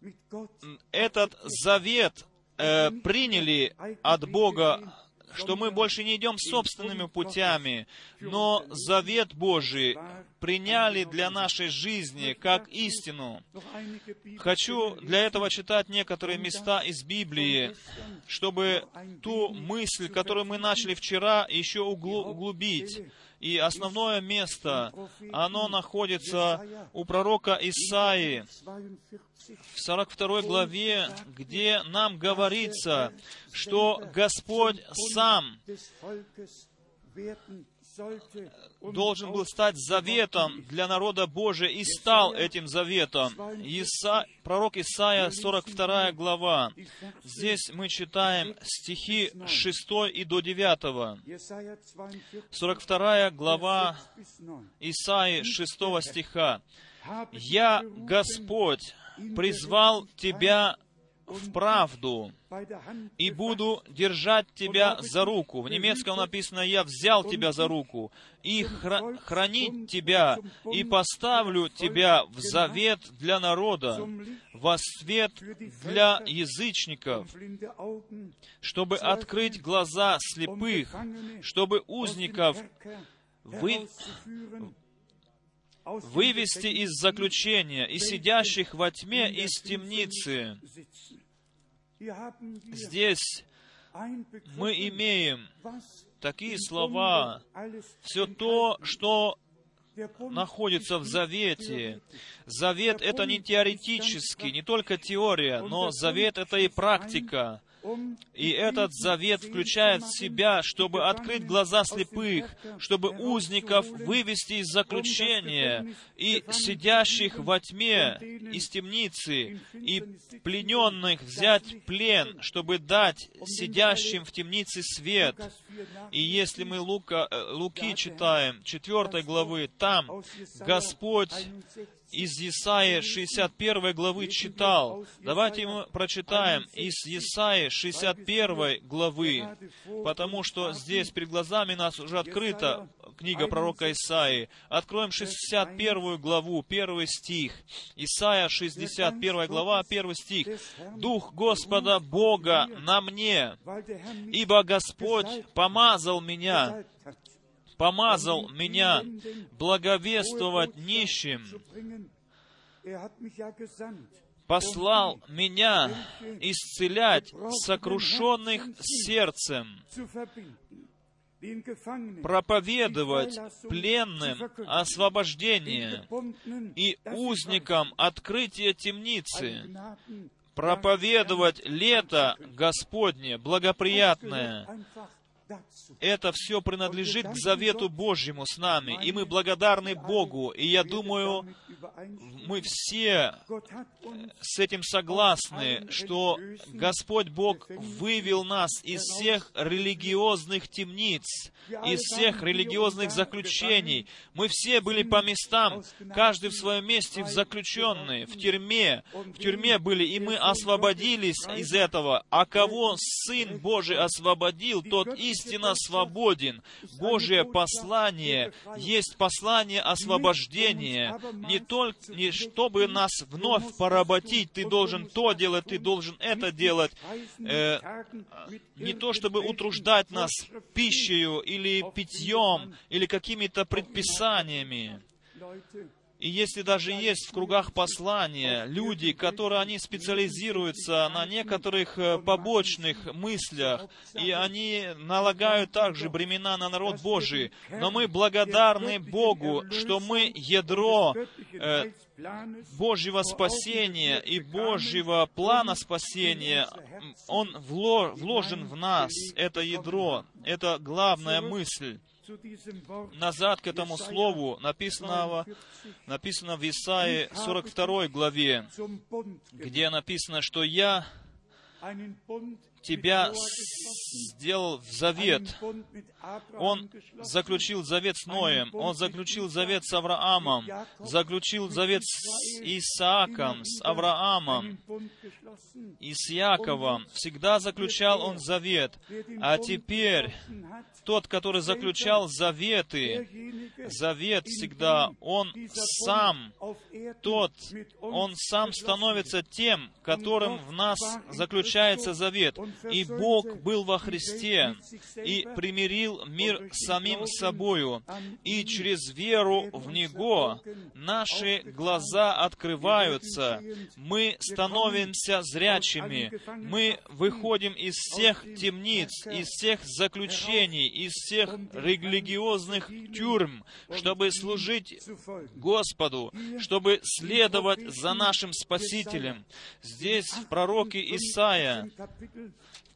этот завет э, приняли от Бога, что мы больше не идем собственными путями, но завет Божий приняли для нашей жизни как истину. Хочу для этого читать некоторые места из Библии, чтобы ту мысль, которую мы начали вчера, еще углубить. И основное место, оно находится у пророка Исаии, в 42 главе, где нам говорится, что Господь сам должен был стать заветом для народа Божия и стал этим заветом. Иса... Пророк Исаия, 42 глава. Здесь мы читаем стихи 6 и до 9. 42 глава Исаии 6 стиха. «Я, Господь, призвал тебя в правду и буду держать тебя за руку. В немецком написано, я взял тебя за руку и хра- хранить тебя, и поставлю тебя в завет для народа, во свет для язычников, чтобы открыть глаза слепых, чтобы узников вы, вывести из заключения и сидящих во тьме из темницы. Здесь мы имеем такие слова, все то, что находится в Завете. Завет — это не теоретически, не только теория, но Завет — это и практика. И этот завет включает в себя, чтобы открыть глаза слепых, чтобы узников вывести из заключения, и сидящих во тьме из темницы, и плененных взять плен, чтобы дать сидящим в темнице свет. И если мы Лука, э, Луки читаем, 4 главы, там Господь из Исаии 61 главы читал. Давайте мы прочитаем из Исаии 61 главы, потому что здесь перед глазами нас уже открыта книга пророка Исаии. Откроем 61 главу, первый стих. Исаия 61 глава, первый стих. «Дух Господа Бога на мне, ибо Господь помазал меня помазал меня благовествовать нищим, послал меня исцелять сокрушенных сердцем, проповедовать пленным освобождение и узникам открытие темницы, проповедовать лето Господне благоприятное, это все принадлежит к завету Божьему с нами, и мы благодарны Богу. И я думаю, мы все с этим согласны, что Господь Бог вывел нас из всех религиозных темниц, из всех религиозных заключений. Мы все были по местам, каждый в своем месте в заключенные, в тюрьме. В тюрьме были, и мы освободились из этого. А кого Сын Божий освободил, тот истинно свободен. Божье послание есть послание освобождения. Не только, не чтобы нас вновь поработить, ты должен то делать, ты должен это делать. Э, не то, чтобы утруждать нас пищей или питьем, или какими-то предписаниями. И если даже есть в кругах послания люди, которые они специализируются на некоторых э, побочных мыслях, и они налагают также бремена на народ Божий, но мы благодарны Богу, что мы ядро э, Божьего спасения и Божьего плана спасения, он вложен в нас, это ядро, это главная мысль назад к этому слову, написанного, написано в Исаии 42 главе, где написано, что «Я тебя сделал в завет. Он заключил завет с Ноем, он заключил завет с Авраамом, заключил завет с Исааком, с Авраамом и с Яковом. Всегда заключал он завет. А теперь тот, который заключал заветы, завет всегда, он сам, тот, он сам становится тем, которым в нас заключается завет. И Бог был во Христе и примирил мир с самим собою. И через веру в Него наши глаза открываются, мы становимся зрячими, мы выходим из всех темниц, из всех заключений, из всех религиозных тюрьм, чтобы служить Господу, чтобы следовать за нашим Спасителем. Здесь в пророке Исаия,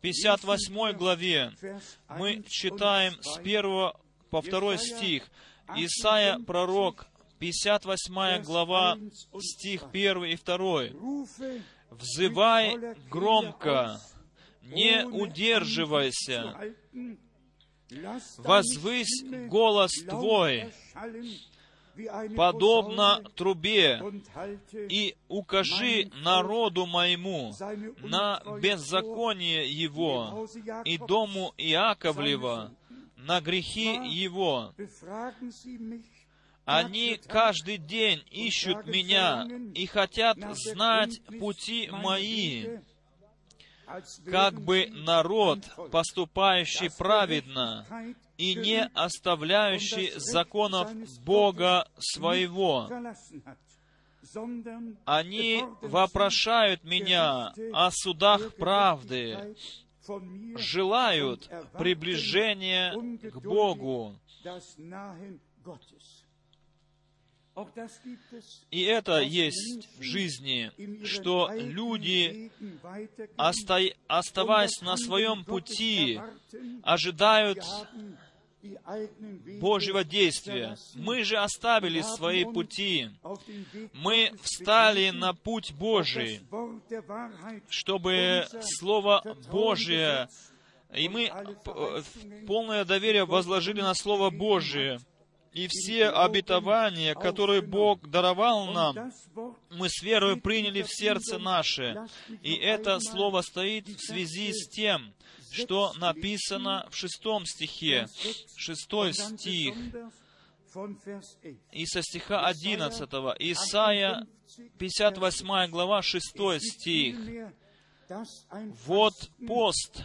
58 главе, мы читаем с 1 по 2 стих. Исаия, пророк, 58 глава, стих 1 и 2. «Взывай громко, не удерживайся, возвысь голос Твой, подобно трубе, и укажи народу моему на беззаконие его и дому Иаковлева на грехи его. Они каждый день ищут меня и хотят знать пути мои как бы народ, поступающий праведно и не оставляющий законов Бога своего. Они вопрошают меня о судах правды, желают приближения к Богу. И это есть в жизни, что люди, оставаясь на своем пути, ожидают Божьего действия. Мы же оставили свои пути. Мы встали на путь Божий, чтобы Слово Божие, и мы полное доверие возложили на Слово Божие, и все обетования, которые Бог даровал нам, мы с верой приняли в сердце наше. И это слово стоит в связи с тем, что написано в шестом стихе, шестой стих, и со стиха 11, Исайя, 58 глава, 6 стих. Вот пост,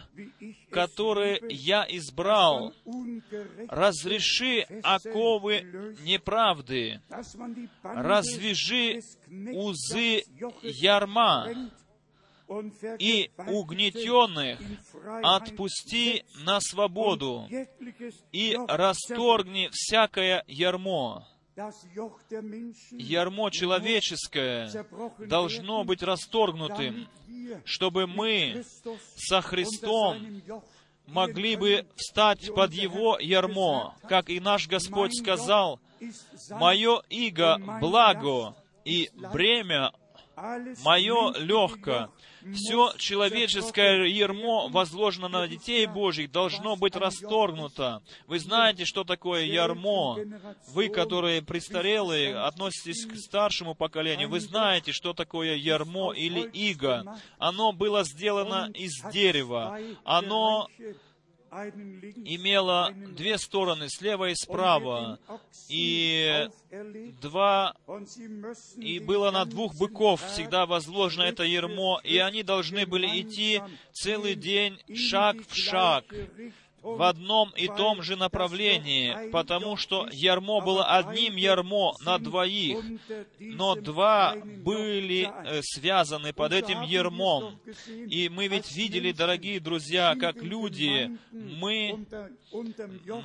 который я избрал. Разреши оковы неправды. Развяжи узы ярма. И угнетенных отпусти на свободу и расторгни всякое ярмо. Ярмо человеческое должно быть расторгнутым, чтобы мы со Христом могли бы встать под Его ярмо, как и наш Господь сказал, «Мое иго благо, и бремя мое легко». Все человеческое ярмо, возложено на детей Божьих, должно быть расторгнуто. Вы знаете, что такое ярмо. Вы, которые престарелые, относитесь к старшему поколению, вы знаете, что такое ярмо или иго. Оно было сделано из дерева. Оно имела две стороны, слева и справа, и два, и было на двух быков всегда возложено это ермо, и они должны были идти целый день шаг в шаг, в одном и том же направлении, потому что ярмо было одним ярмо на двоих, но два были э, связаны под этим ярмом. И мы ведь видели, дорогие друзья, как люди, мы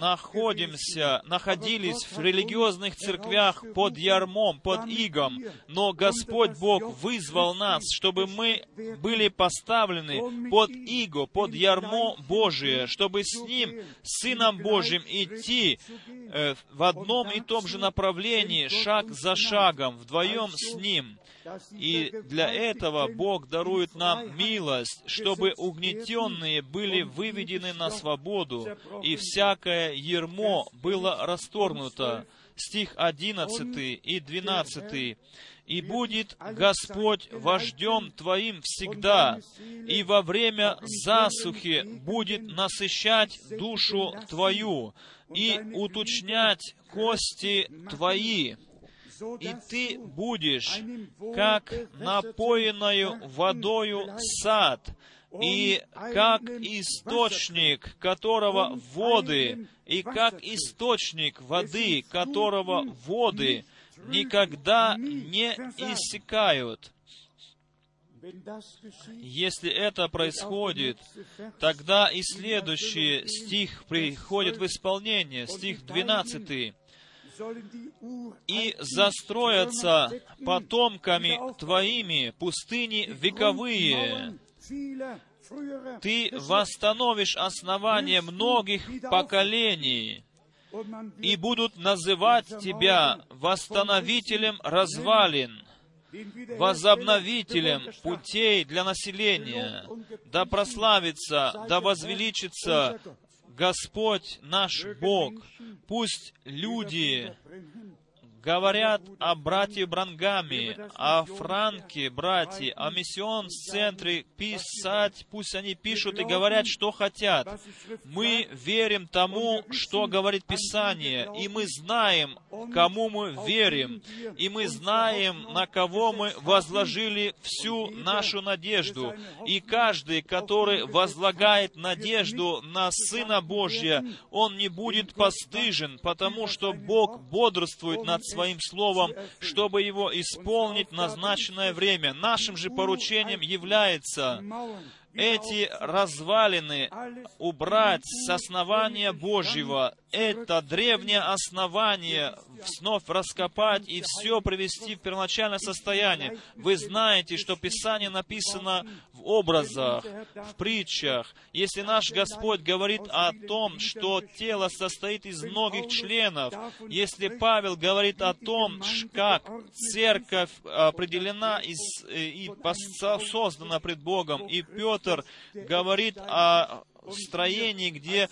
находимся, находились в религиозных церквях под ярмом, под игом, но Господь Бог вызвал нас, чтобы мы были поставлены под иго, под ярмо Божие, чтобы с Ним, Сыном Божьим, идти э, в одном и том же направлении, шаг за шагом, вдвоем с Ним. И для этого Бог дарует нам милость, чтобы угнетенные были выведены на свободу, и всякое ермо было расторгнуто. Стих 11 и 12 и будет Господь вождем твоим всегда, и во время засухи будет насыщать душу твою и уточнять кости твои, и ты будешь, как напоенную водою сад, и как источник, которого воды, и как источник воды, которого воды никогда не иссякают. Если это происходит, тогда и следующий стих приходит в исполнение, стих 12 и застроятся потомками твоими пустыни вековые. Ты восстановишь основание многих поколений, и будут называть тебя восстановителем развалин, возобновителем путей для населения. Да прославится, да возвеличится Господь наш Бог. Пусть люди говорят о брате Брангаме, о Франке, брате, о миссион-центре, писать, пусть они пишут и говорят, что хотят. Мы верим тому, что говорит Писание, и мы знаем, кому мы верим, и мы знаем, на кого мы возложили всю нашу надежду. И каждый, который возлагает надежду на Сына Божья, он не будет постыжен, потому что Бог бодрствует над Своим Словом, чтобы его исполнить назначенное время. Нашим же поручением является эти развалины убрать с основания Божьего, это древнее основание вновь раскопать и все привести в первоначальное состояние. Вы знаете, что Писание написано в образах, в притчах. Если наш Господь говорит о том, что тело состоит из многих членов, если Павел говорит о том, как церковь определена и создана пред Богом, и Петр говорит о строении, где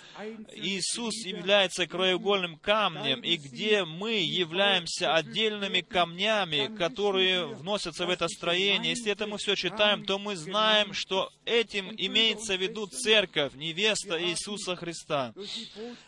Иисус является краеугольным камнем, и где мы являемся отдельными камнями, которые вносятся в это строение. Если это мы все читаем, то мы знаем, что этим имеется в виду церковь, невеста Иисуса Христа.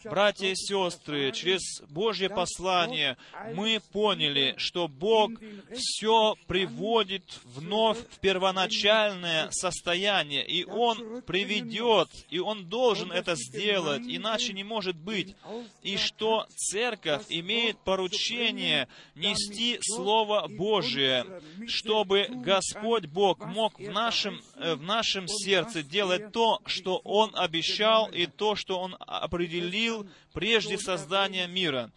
Братья и сестры, через Божье послание мы поняли, что Бог все приводит вновь в первоначальное состояние, и Он приведет, и Он Он должен это сделать, иначе не может быть. И что церковь имеет поручение нести Слово Божие, чтобы Господь Бог мог в нашем, э, в нашем сердце делать то, что Он обещал, и то, что Он определил прежде создания мира.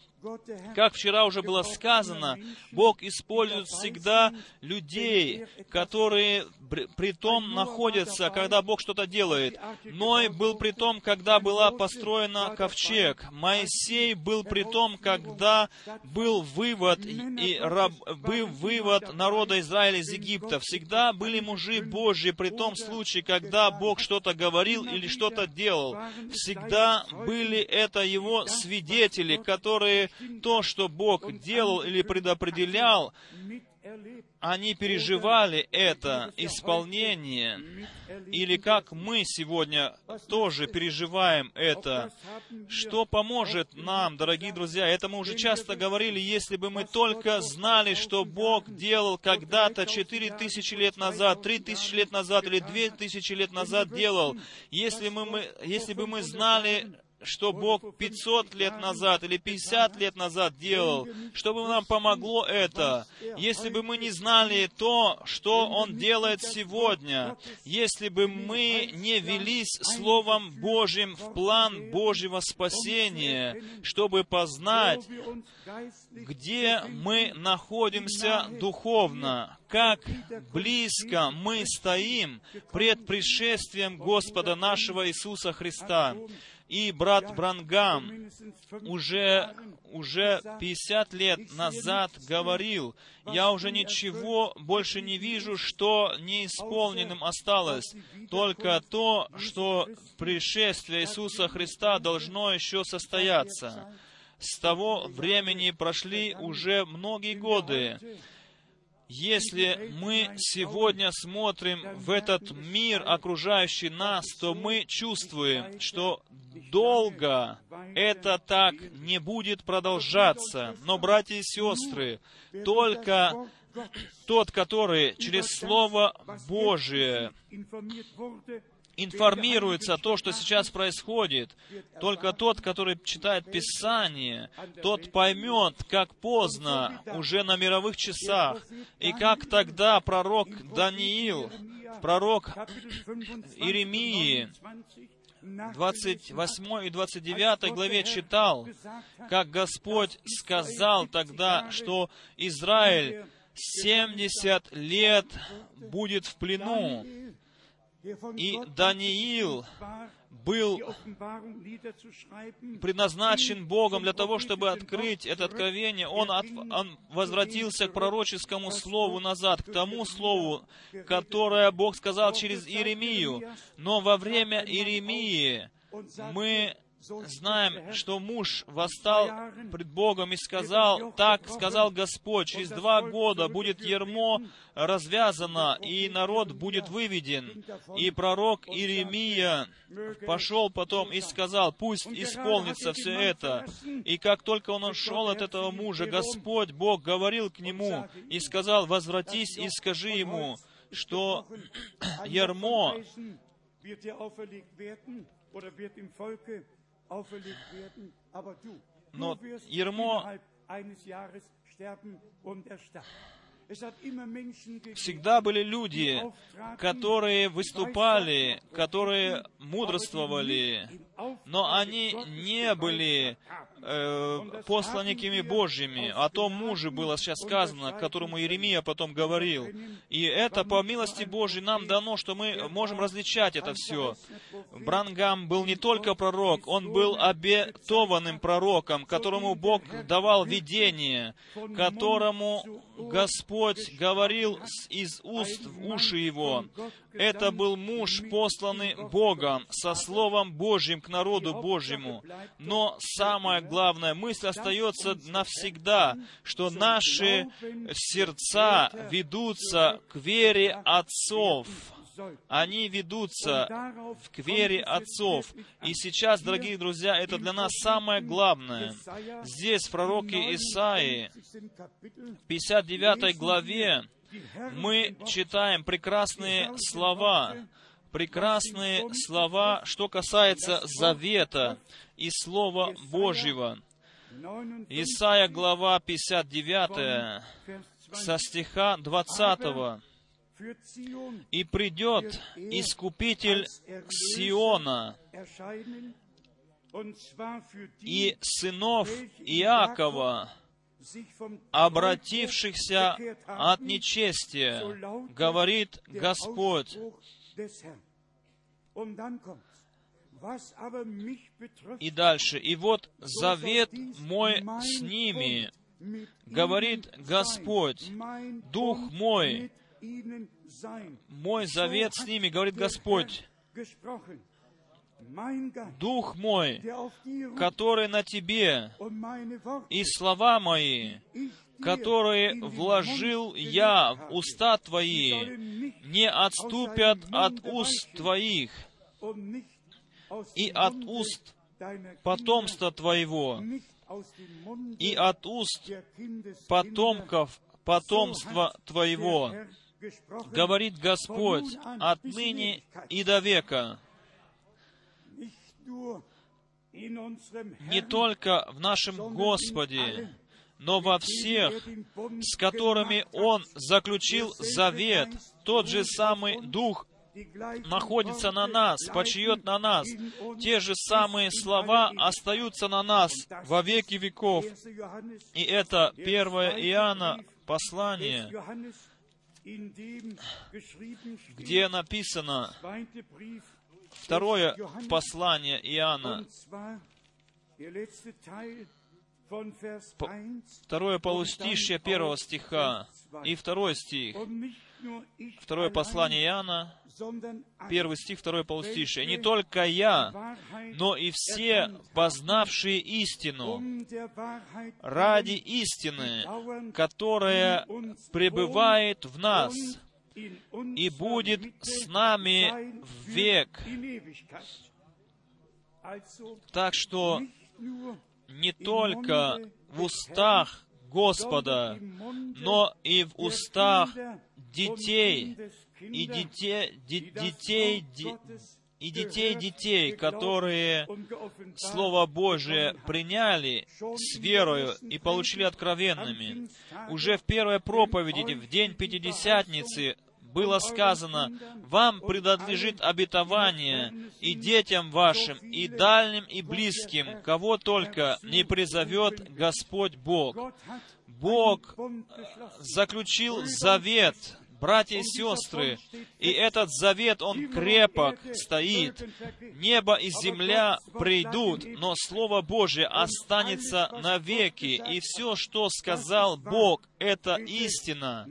Как вчера уже было сказано, Бог использует всегда людей, которые при том находятся, когда Бог что-то делает. Ной был при том, когда была построена ковчег. Моисей был при том, когда был вывод, и раб, был вывод народа Израиля из Египта. Всегда были мужи Божьи при том случае, когда Бог что-то говорил или что-то делал. Всегда были это Его свидетели, которые то, что Бог делал или предопределял, они переживали это исполнение, или как мы сегодня тоже переживаем это, что поможет нам, дорогие друзья, это мы уже часто говорили, если бы мы только знали, что Бог делал когда-то четыре тысячи лет назад, три тысячи лет назад или две тысячи лет назад делал, если, мы, мы, если бы мы знали, что Бог 500 лет назад или 50 лет назад делал, чтобы нам помогло это, если бы мы не знали то, что Он делает сегодня, если бы мы не велись Словом Божьим в план Божьего спасения, чтобы познать, где мы находимся духовно, как близко мы стоим пред пришествием Господа нашего Иисуса Христа. И брат Брангам уже, уже 50 лет назад говорил, я уже ничего больше не вижу, что неисполненным осталось, только то, что пришествие Иисуса Христа должно еще состояться. С того времени прошли уже многие годы. Если мы сегодня смотрим в этот мир, окружающий нас, то мы чувствуем, что долго это так не будет продолжаться. Но, братья и сестры, только тот, который через Слово Божие информируется то, что сейчас происходит. Только тот, который читает Писание, тот поймет, как поздно, уже на мировых часах, и как тогда пророк Даниил, пророк Иеремии, 28 и 29 главе читал, как Господь сказал тогда, что Израиль 70 лет будет в плену, и Даниил был предназначен Богом для того, чтобы открыть это откровение. Он, от, он возвратился к пророческому слову назад, к тому слову, которое Бог сказал через Иеремию. Но во время Иеремии мы знаем, что муж восстал пред Богом и сказал, так сказал Господь, через два года будет ермо развязано, и народ будет выведен. И пророк Иеремия пошел потом и сказал, пусть исполнится все это. И как только он ушел от этого мужа, Господь, Бог, говорил к нему и сказал, возвратись и скажи ему, что ермо но ермо Всегда были люди, которые выступали, которые мудрствовали, но они не были э, посланниками Божьими. О том муже было сейчас сказано, которому Иеремия потом говорил. И это по милости Божьей нам дано, что мы можем различать это все. Брангам был не только пророк, он был обетованным пророком, которому Бог давал видение, которому Господь говорил из уст в уши его. Это был муж, посланный Богом, со Словом Божьим к народу Божьему. Но самая главная мысль остается навсегда, что наши сердца ведутся к вере отцов они ведутся к вере отцов. И сейчас, дорогие друзья, это для нас самое главное. Здесь, в пророке Исаии, в 59 главе, мы читаем прекрасные слова. Прекрасные слова, что касается завета и Слова Божьего. Исайя, глава 59, со стиха 20. «И придет Искупитель Сиона, и сынов Иакова, обратившихся от нечестия, говорит Господь. И дальше. И вот завет мой с ними, говорит Господь, Дух мой, мой завет с ними, говорит Господь, Дух мой, который на тебе, и слова мои, которые вложил я в уста твои, не отступят от уст твоих и от уст потомства твоего, и от уст потомков потомства твоего, говорит Господь, отныне и до века. Не только в нашем Господе, но во всех, с которыми Он заключил завет, тот же самый Дух находится на нас, почиет на нас. Те же самые слова остаются на нас во веки веков. И это 1 Иоанна послание, где написано, Второе послание Иоанна, второе полустишье первого стиха и второй стих. Второе послание Иоанна, первый стих, второе полустишье. «Не только я, но и все, познавшие истину, ради истины, которая пребывает в нас, и будет с нами в век. Так что не только в устах Господа, но и в устах детей и детей, детей, и детей детей, которые Слово Божие приняли с верою и получили откровенными. Уже в первой проповеди, в день Пятидесятницы, было сказано, «Вам принадлежит обетование и детям вашим, и дальним, и близким, кого только не призовет Господь Бог». Бог заключил завет братья и сестры, и этот завет, он крепок стоит. Небо и земля придут, но Слово Божье останется навеки, и все, что сказал Бог, это истина.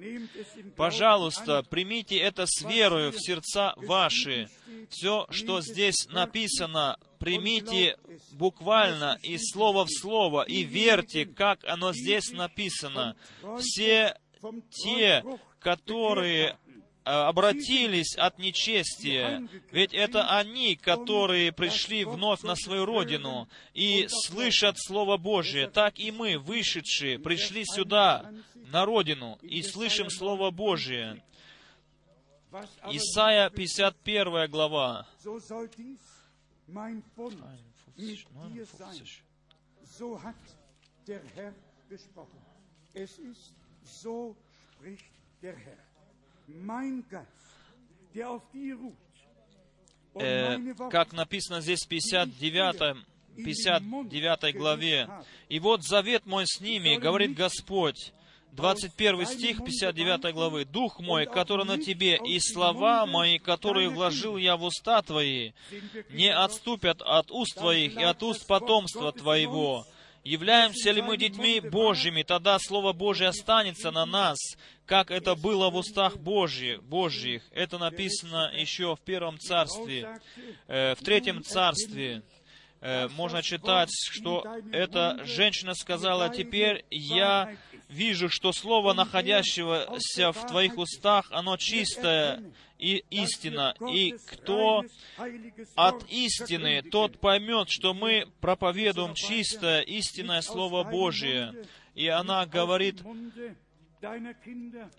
Пожалуйста, примите это с верою в сердца ваши. Все, что здесь написано, примите буквально из слова в слово и верьте, как оно здесь написано. Все те, которые а, обратились от нечестия. Ведь это они, которые пришли вновь на свою родину и слышат Слово Божие. Так и мы, вышедшие, пришли сюда, на родину, и слышим Слово Божие. Исайя 51 глава. So spricht э, как написано здесь в 59, 59 главе. «И вот завет мой с ними, говорит Господь». 21 стих 59 главы. «Дух мой, который на тебе, и слова мои, которые вложил я в уста твои, не отступят от уст твоих и от уст потомства твоего, Являемся ли мы детьми Божьими, тогда Слово Божье останется на нас, как это было в устах Божьих. Божьих. Это написано еще в Первом Царстве, э, в Третьем Царстве. Э, можно читать, что эта женщина сказала, «Теперь я вижу, что слово, находящегося в твоих устах, оно чистое и истина. И кто от истины, тот поймет, что мы проповедуем чистое, истинное Слово Божие. И она говорит,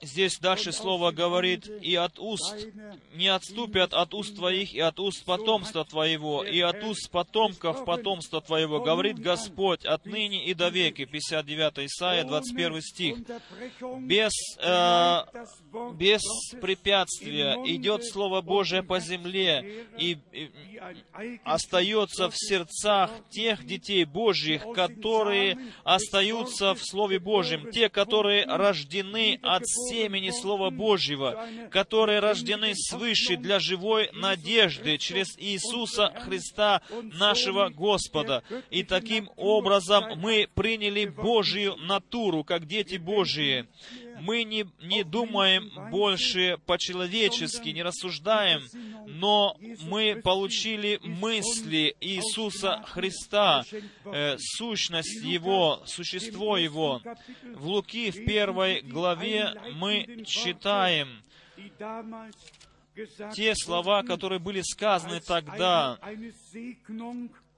Здесь дальше слово говорит, и от уст не отступят от уст твоих, и от уст потомства твоего, и от уст потомков потомства твоего, говорит Господь, отныне и до веки. 59 Исайя, 21 стих. Без, э, без препятствия идет Слово Божие по земле, и, и остается в сердцах тех детей Божьих, которые остаются в Слове Божьем, те, которые рождены от семени Слова Божьего, которые рождены свыше для живой надежды через Иисуса Христа, нашего Господа. И таким образом мы приняли Божию натуру, как дети Божьи мы не, не думаем больше по-человечески, не рассуждаем, но мы получили мысли Иисуса Христа, э, сущность Его, существо Его. В Луки в первой главе мы читаем те слова, которые были сказаны тогда,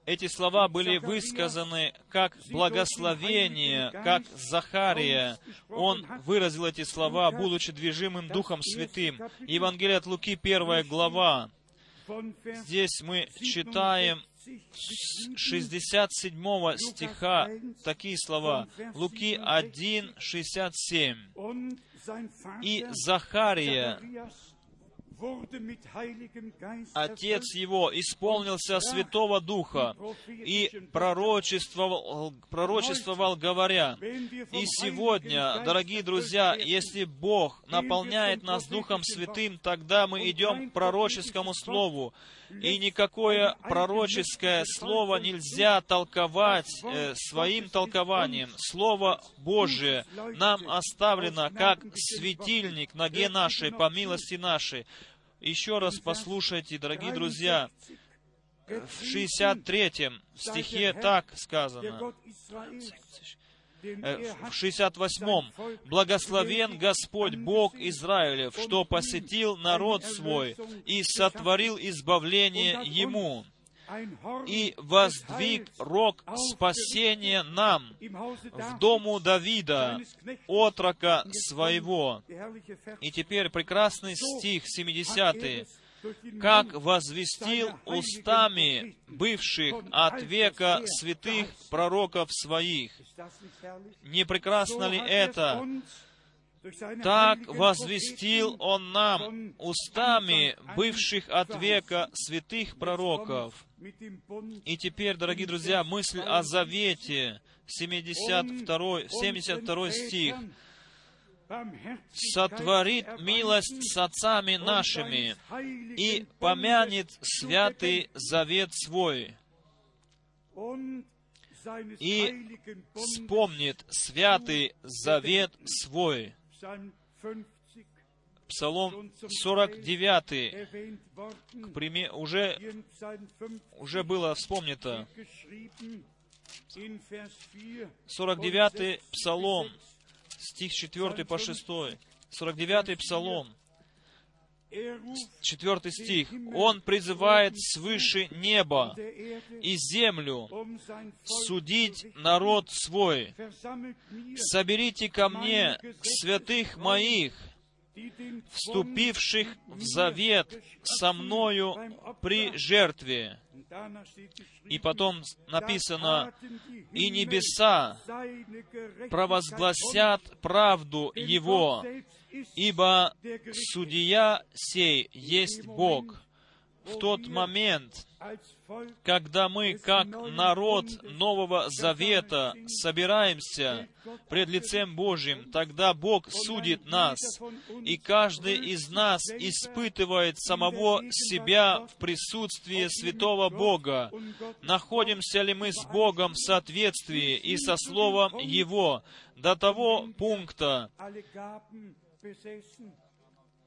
эти слова были высказаны как благословение, как Захария. Он выразил эти слова, будучи движимым Духом Святым. Евангелие от Луки, первая глава. Здесь мы читаем 67 стиха такие слова. Луки 1, 67. «И Захария, Отец его исполнился Святого Духа и пророчествовал, пророчествовал, говоря, «И сегодня, дорогие друзья, если Бог наполняет нас Духом Святым, тогда мы идем к пророческому Слову, и никакое пророческое слово нельзя толковать э, своим толкованием. Слово Божие нам оставлено как светильник ноге нашей, по милости нашей. Еще раз послушайте, дорогие друзья, в 63 стихе так сказано, э, в 68-м, «Благословен Господь Бог Израилев, что посетил народ свой и сотворил избавление ему» и воздвиг рог спасения нам в дому Давида, отрока своего. И теперь прекрасный стих 70 как возвестил устами бывших от века святых пророков своих. Не прекрасно ли это? Так возвестил Он нам устами бывших от века святых пророков. И теперь, дорогие друзья, мысль о завете, 72, 72 стих. «Сотворит милость с отцами нашими и помянет святый завет свой, и вспомнит святый завет свой». Псалом 49, к примеру, уже, уже было вспомнито. 49 Псалом, стих 4 по 6. 49 Псалом, 4 стих. Он призывает свыше неба и землю судить народ свой. Соберите ко мне святых моих, вступивших в завет со мною при жертве. И потом написано, «И небеса провозгласят правду Его, ибо судья сей есть Бог». В тот момент, когда мы, как народ Нового Завета, собираемся пред лицем Божьим, тогда Бог судит нас, и каждый из нас испытывает самого себя в присутствии святого Бога. Находимся ли мы с Богом в соответствии и со Словом Его до того пункта,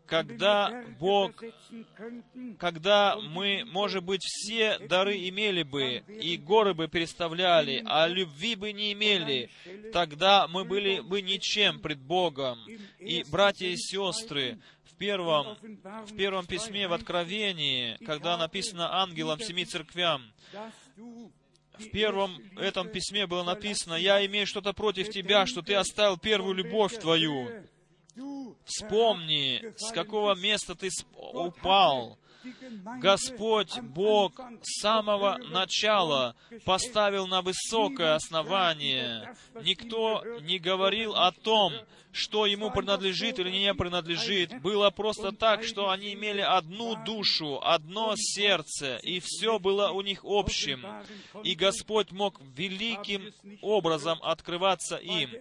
когда Бог, когда мы, может быть, все дары имели бы, и горы бы переставляли, а любви бы не имели, тогда мы были бы ничем пред Богом. И, братья и сестры, в первом, в первом письме в Откровении, когда написано ангелам семи церквям, в первом этом письме было написано, «Я имею что-то против тебя, что ты оставил первую любовь твою». Вспомни, с какого места ты упал. Господь Бог с самого начала поставил на высокое основание. Никто не говорил о том, что ему принадлежит или не принадлежит. Было просто так, что они имели одну душу, одно сердце, и все было у них общим. И Господь мог великим образом открываться им.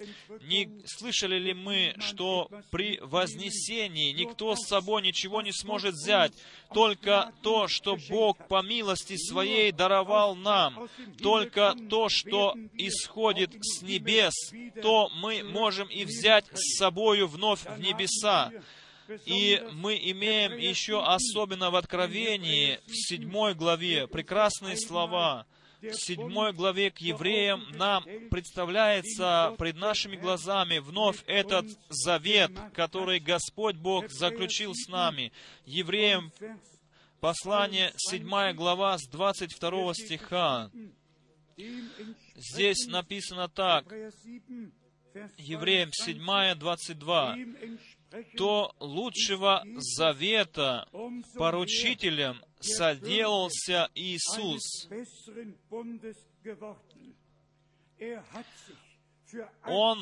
Не слышали ли мы, что при вознесении никто с собой ничего не сможет взять, только то, что Бог по милости Своей даровал нам, только то, что исходит с небес, то мы можем и взять с собою вновь в небеса. И мы имеем еще особенно в Откровении, в седьмой главе, прекрасные слова. В седьмой главе к евреям нам представляется пред нашими глазами вновь этот завет, который Господь Бог заключил с нами. Евреям послание, седьмая глава, с 22 стиха. Здесь написано так, Евреям 7, 22, то лучшего завета поручителем соделался Иисус. Он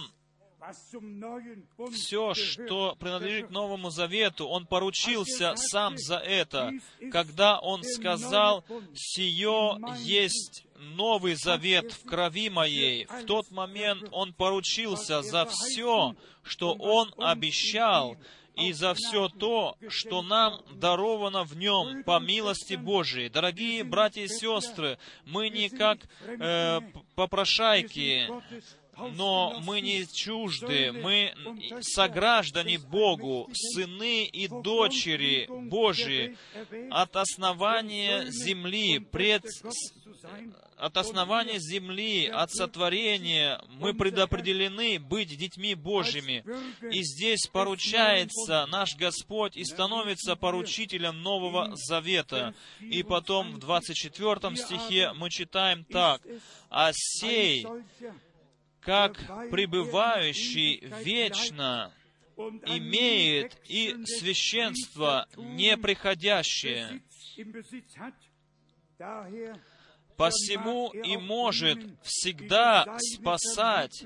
все, что принадлежит Новому Завету, Он поручился сам за это, когда Он сказал, «Сие есть Новый Завет в крови моей». В тот момент Он поручился за все, что Он обещал, и за все то, что нам даровано в нем по милости Божией. Дорогие братья и сестры, мы не как э, попрошайки, но мы не чужды, мы сограждане Богу, сыны и дочери Божии. от основания земли, пред от основания земли, от сотворения мы предопределены быть детьми Божьими. И здесь поручается наш Господь и становится поручителем Нового Завета. И потом в 24 стихе мы читаем так. «А сей, как пребывающий вечно, имеет и священство неприходящее. Посему и может всегда спасать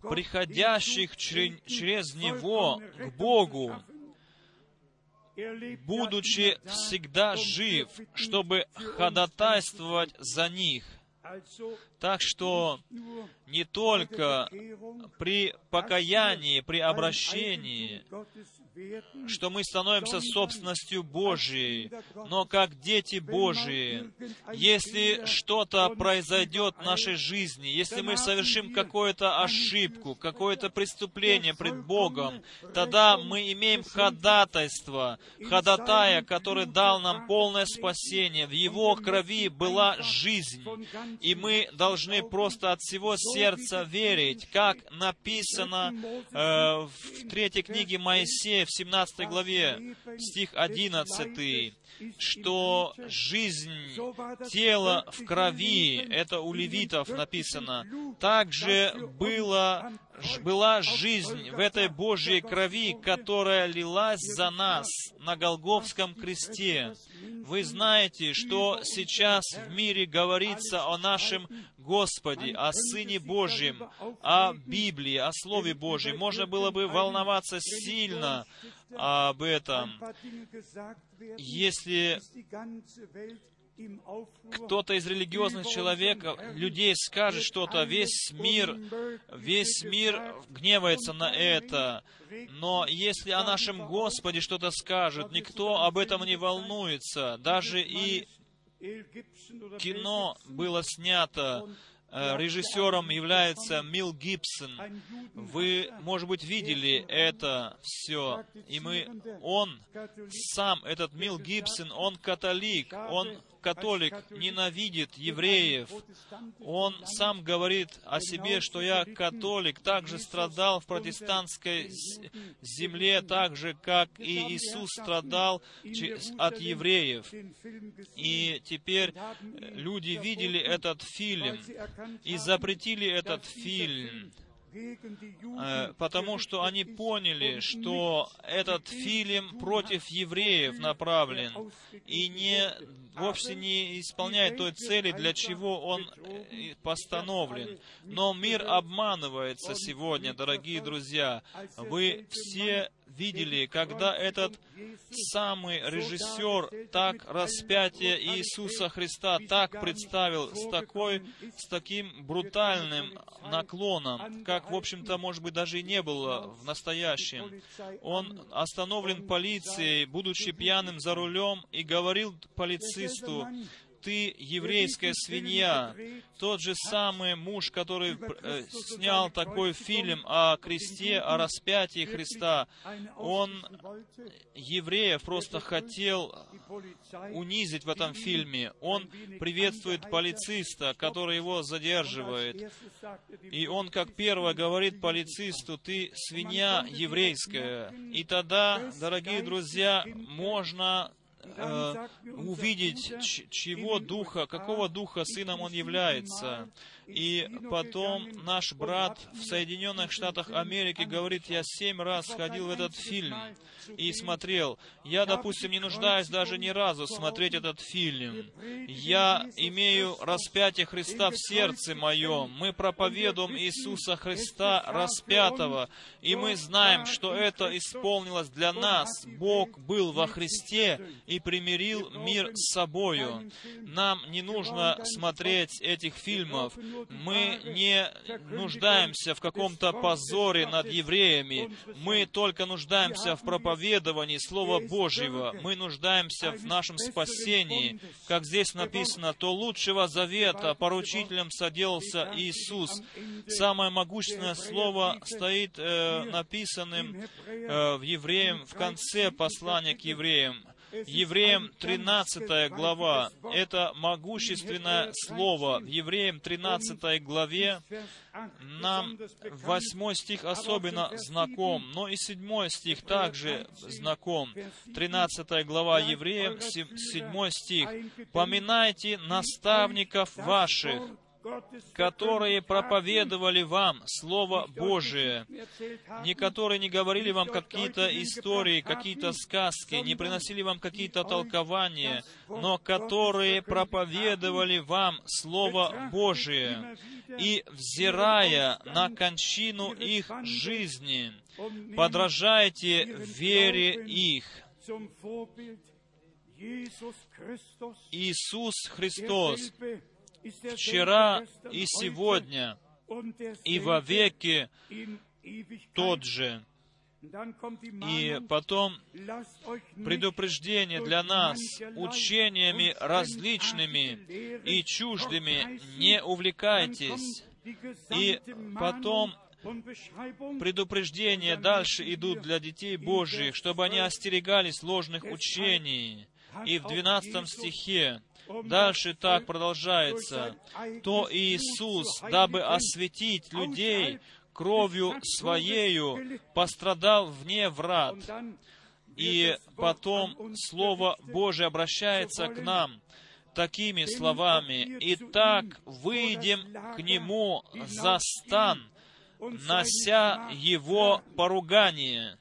приходящих через Него к Богу, будучи всегда жив, чтобы ходатайствовать за них. Так что не только при покаянии, при обращении, что мы становимся собственностью Божией, но как дети Божии, если что-то произойдет в нашей жизни, если мы совершим какую-то ошибку, какое-то преступление пред Богом, тогда мы имеем ходатайство, ходатая, который дал нам полное спасение. В Его крови была жизнь, и мы должны просто от всего сердца верить, как написано э, в третьей книге Моисея, в 17 главе, стих 11, что жизнь тела в крови, это у левитов написано, также было, была жизнь в этой Божьей крови, которая лилась за нас на Голговском кресте. Вы знаете, что сейчас в мире говорится о нашем Господе, о Сыне Божьем, о Библии, о Слове Божьем. Можно было бы волноваться сильно об этом, если кто-то из религиозных человеков, людей скажет что-то, весь мир, весь мир гневается на это. Но если о нашем Господе что-то скажет, никто об этом не волнуется. Даже и кино было снято режиссером является Мил Гибсон. Вы, может быть, видели это все. И мы, он сам, этот Мил Гибсон, он католик, он католик, ненавидит евреев. Он сам говорит о себе, что я католик, также страдал в протестантской земле, так же, как и Иисус страдал от евреев. И теперь люди видели этот фильм и запретили этот фильм потому что они поняли, что этот фильм против евреев направлен и не, вовсе не исполняет той цели, для чего он э, постановлен. Но мир обманывается сегодня, дорогие друзья. Вы все видели, когда этот самый режиссер так распятие Иисуса Христа так представил, с, такой, с таким брутальным наклоном, как, в общем-то, может быть, даже и не было в настоящем. Он остановлен полицией, будучи пьяным за рулем, и говорил полицисту, ты еврейская свинья. Тот же самый муж, который э, снял такой фильм о кресте, о распятии Христа, он евреев просто хотел унизить в этом фильме. Он приветствует полициста, который его задерживает. И он, как первое, говорит полицисту, ты свинья еврейская. И тогда, дорогие друзья, можно э, увидеть, чего духа, какого духа сыном он является. И потом наш брат в Соединенных Штатах Америки говорит, я семь раз сходил в этот фильм и смотрел. Я, допустим, не нуждаюсь даже ни разу смотреть этот фильм. Я имею распятие Христа в сердце моем. Мы проповедуем Иисуса Христа распятого, и мы знаем, что это исполнилось для нас. Бог был во Христе и примирил мир с собою. Нам не нужно смотреть этих фильмов. Мы не нуждаемся в каком-то позоре над евреями. Мы только нуждаемся в проповедовании Слова Божьего. Мы нуждаемся в нашем спасении. Как здесь написано, то лучшего завета поручителем соделался Иисус. Самое могущественное слово стоит э, написанным э, в евреям в конце послания к евреям. Евреям 13 глава. Это могущественное слово. В Евреям 13 главе нам 8 стих особенно знаком, но и 7 стих также знаком. 13 глава Евреям, 7 стих. «Поминайте наставников ваших, которые проповедовали вам Слово Божие, не которые не говорили вам какие-то истории, какие-то сказки, не приносили вам какие-то толкования, но которые проповедовали вам Слово Божие, и, взирая на кончину их жизни, подражайте вере их. Иисус Христос вчера и сегодня, и во веки тот же. И потом предупреждение для нас учениями различными и чуждыми не увлекайтесь. И потом предупреждения дальше идут для детей Божьих, чтобы они остерегались ложных учений. И в 12 стихе Дальше так продолжается. То Иисус, дабы осветить людей кровью Своею, пострадал вне врат. И потом Слово Божие обращается к нам такими словами. «Итак, выйдем к Нему за стан, нося Его поругание».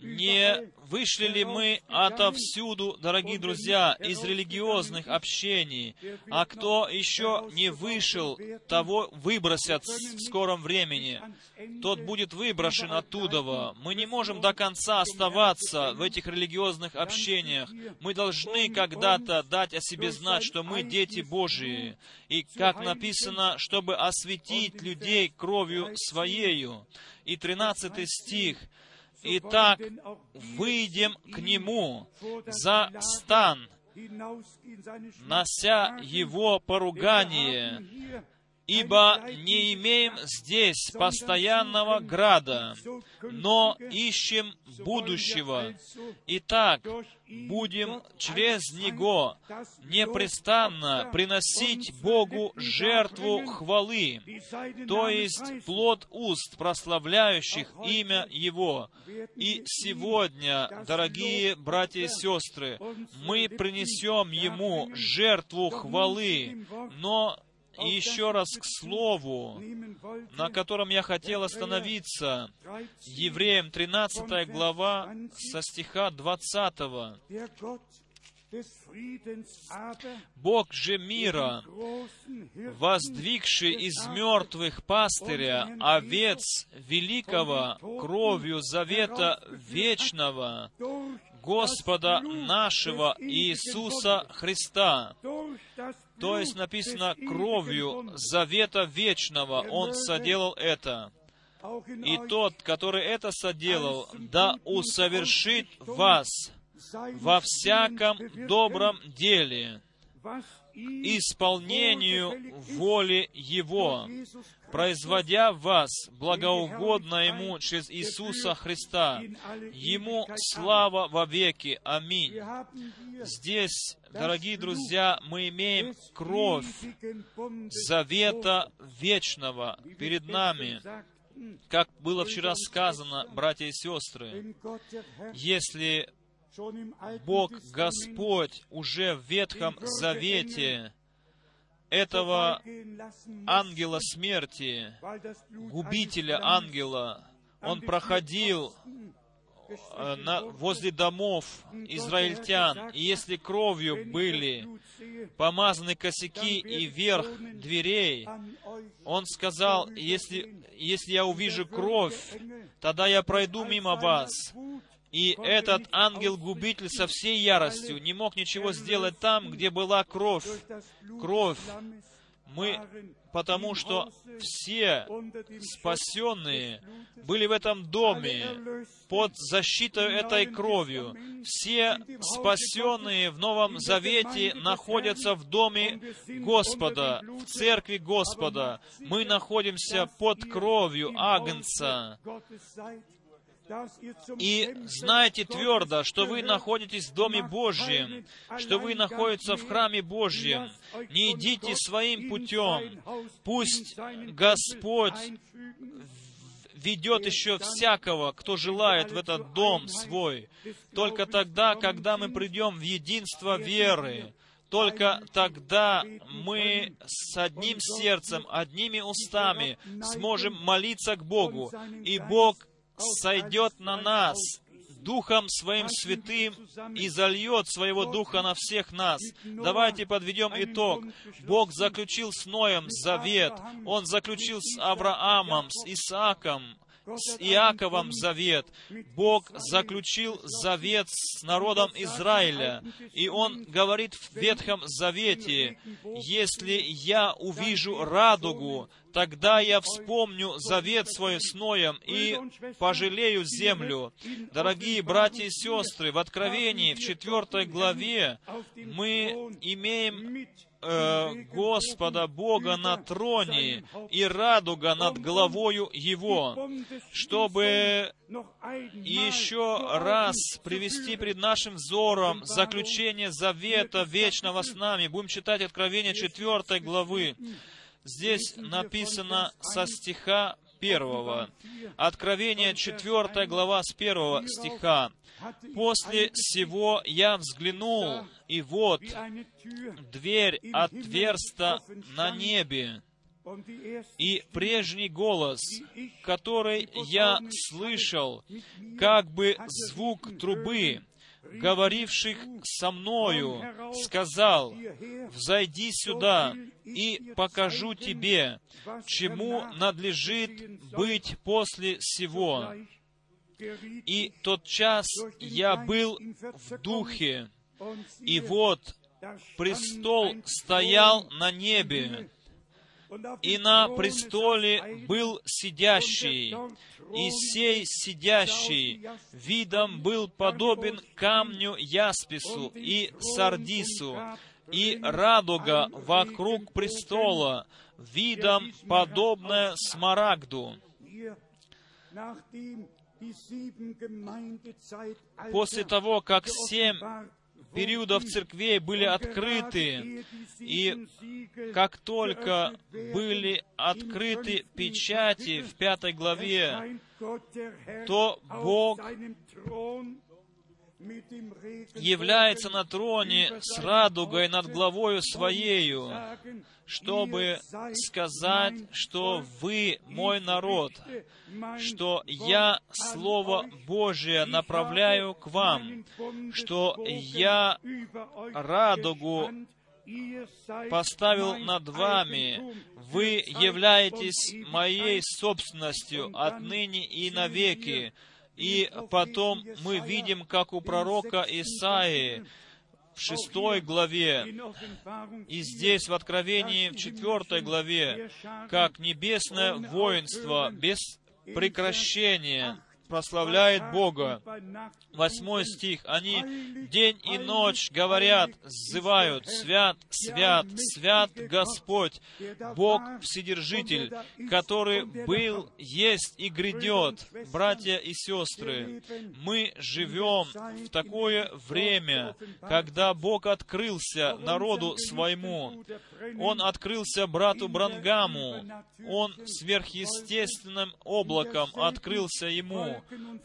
Не вышли ли мы отовсюду, дорогие друзья, из религиозных общений, а кто еще не вышел, того выбросят в скором времени. Тот будет выброшен оттуда. Мы не можем до конца оставаться в этих религиозных общениях. Мы должны когда-то дать о себе знать, что мы дети Божии. И, как написано, чтобы осветить людей кровью Своею. И 13 стих — Итак, выйдем к Нему за стан, нося Его поругание. Ибо не имеем здесь постоянного града, но ищем будущего. Итак, будем через Него непрестанно приносить Богу жертву хвалы, то есть плод уст, прославляющих имя Его. И сегодня, дорогие братья и сестры, мы принесем Ему жертву хвалы, но и еще раз к слову, на котором я хотел остановиться. Евреям 13 глава со стиха 20. Бог же мира, воздвигший из мертвых пастыря овец великого кровью завета вечного, Господа нашего Иисуса Христа. То есть написано кровью завета вечного Он соделал это. И тот, который это соделал, да усовершит вас во всяком добром деле, исполнению воли Его, производя вас благоугодно Ему через Иисуса Христа. Ему слава во веки. Аминь. Здесь, дорогие друзья, мы имеем кровь завета вечного перед нами. Как было вчера сказано, братья и сестры, если Бог Господь уже в Ветхом Завете этого ангела смерти, губителя ангела, он проходил э, на, возле домов израильтян, и если кровью были помазаны косяки и верх дверей, он сказал, если, если я увижу кровь, тогда я пройду мимо вас, и этот ангел-губитель со всей яростью не мог ничего сделать там, где была кровь. Кровь. Мы, потому что все спасенные были в этом доме под защитой этой кровью. Все спасенные в Новом Завете находятся в доме Господа, в церкви Господа. Мы находимся под кровью Агнца. И знайте твердо, что вы находитесь в Доме Божьем, что вы находитесь в храме Божьем. Не идите своим путем. Пусть Господь ведет еще всякого, кто желает в этот дом свой. Только тогда, когда мы придем в единство веры, только тогда мы с одним сердцем, одними устами сможем молиться к Богу, и Бог сойдет на нас Духом Своим Святым и зальет Своего Духа на всех нас. Давайте подведем итог. Бог заключил с Ноем завет. Он заключил с Авраамом, с Исааком, с Иаковом завет. Бог заключил завет с народом Израиля. И Он говорит в Ветхом Завете, «Если я увижу радугу, тогда я вспомню завет свой с Ноем и пожалею землю. Дорогие братья и сестры, в Откровении, в четвертой главе, мы имеем э, Господа Бога на троне и радуга над головою Его, чтобы еще раз привести пред нашим взором заключение завета вечного с нами. Будем читать Откровение 4 главы. Здесь написано со стиха первого. Откровение 4 глава с первого стиха. «После всего я взглянул, и вот дверь отверста на небе, и прежний голос, который я слышал, как бы звук трубы, говоривших со мною, сказал, «Взойди сюда, и покажу тебе, чему надлежит быть после всего». И тот час я был в духе, и вот престол стоял на небе, и на престоле был сидящий, и сей сидящий видом был подобен камню яспису и сардису, и радуга вокруг престола, видом подобная смарагду. После того, как семь периодов церквей были открыты, и как только были открыты печати в пятой главе, то Бог является на троне с радугой над главою Своею, чтобы сказать, что вы мой народ, что я Слово Божие направляю к вам, что я радугу поставил над вами. Вы являетесь моей собственностью отныне и навеки. И потом мы видим, как у пророка Исаии в шестой главе, и здесь в Откровении в четвертой главе, как небесное воинство без прекращения прославляет Бога. Восьмой стих. Они день и ночь говорят, зывают, свят, свят, свят Господь, Бог Вседержитель, который был, есть и грядет. Братья и сестры, мы живем в такое время, когда Бог открылся народу своему. Он открылся брату Брангаму. Он сверхъестественным облаком открылся ему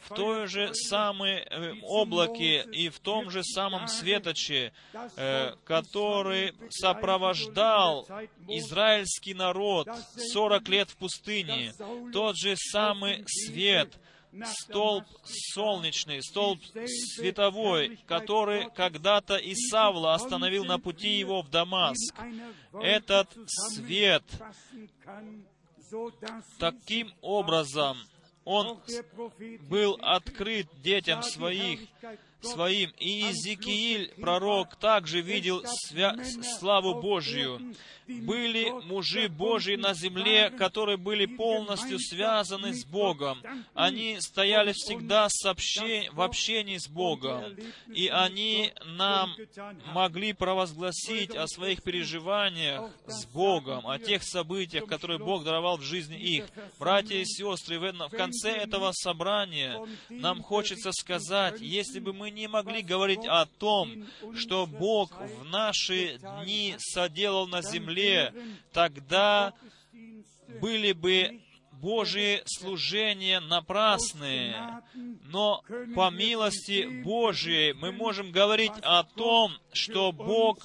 в той же самой э, облаке и в том же самом светоче, э, который сопровождал израильский народ 40 лет в пустыне. Тот же самый свет, столб солнечный, столб световой, который когда-то Исавла остановил на пути его в Дамаск. Этот свет таким образом он был открыт детям своих, своим. И Иезекииль, пророк, также видел свя- славу Божью были мужи Божьи на земле, которые были полностью связаны с Богом. Они стояли всегда в общении с Богом. И они нам могли провозгласить о своих переживаниях с Богом, о тех событиях, которые Бог даровал в жизни их. Братья и сестры, в конце этого собрания нам хочется сказать, если бы мы не могли говорить о том, что Бог в наши дни соделал на земле, тогда были бы Божьи служения напрасные. Но по милости Божьей мы можем говорить о том, что Бог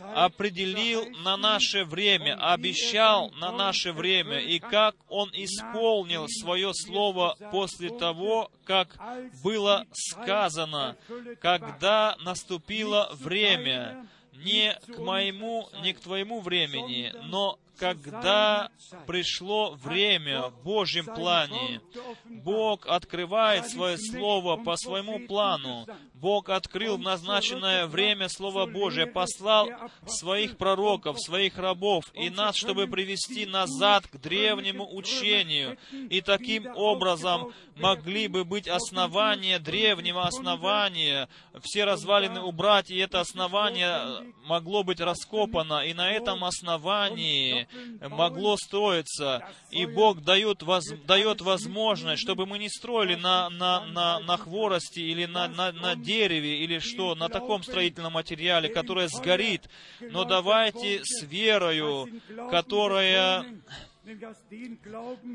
определил на наше время, обещал на наше время, и как Он исполнил свое слово после того, как было сказано, когда наступило время не к моему, не к твоему времени, но когда пришло время в Божьем плане, Бог открывает свое Слово по своему плану. Бог открыл в назначенное время Слово Божие, послал своих пророков, своих рабов и нас, чтобы привести назад к древнему учению. И таким образом могли бы быть основания древнего основания, все развалины убрать, и это основание могло быть раскопано, и на этом основании могло строиться. И Бог дает, воз, дает возможность, чтобы мы не строили на, на, на, на хворости или на, на, на дереве, или что, на таком строительном материале, которое сгорит. Но давайте с верою, которая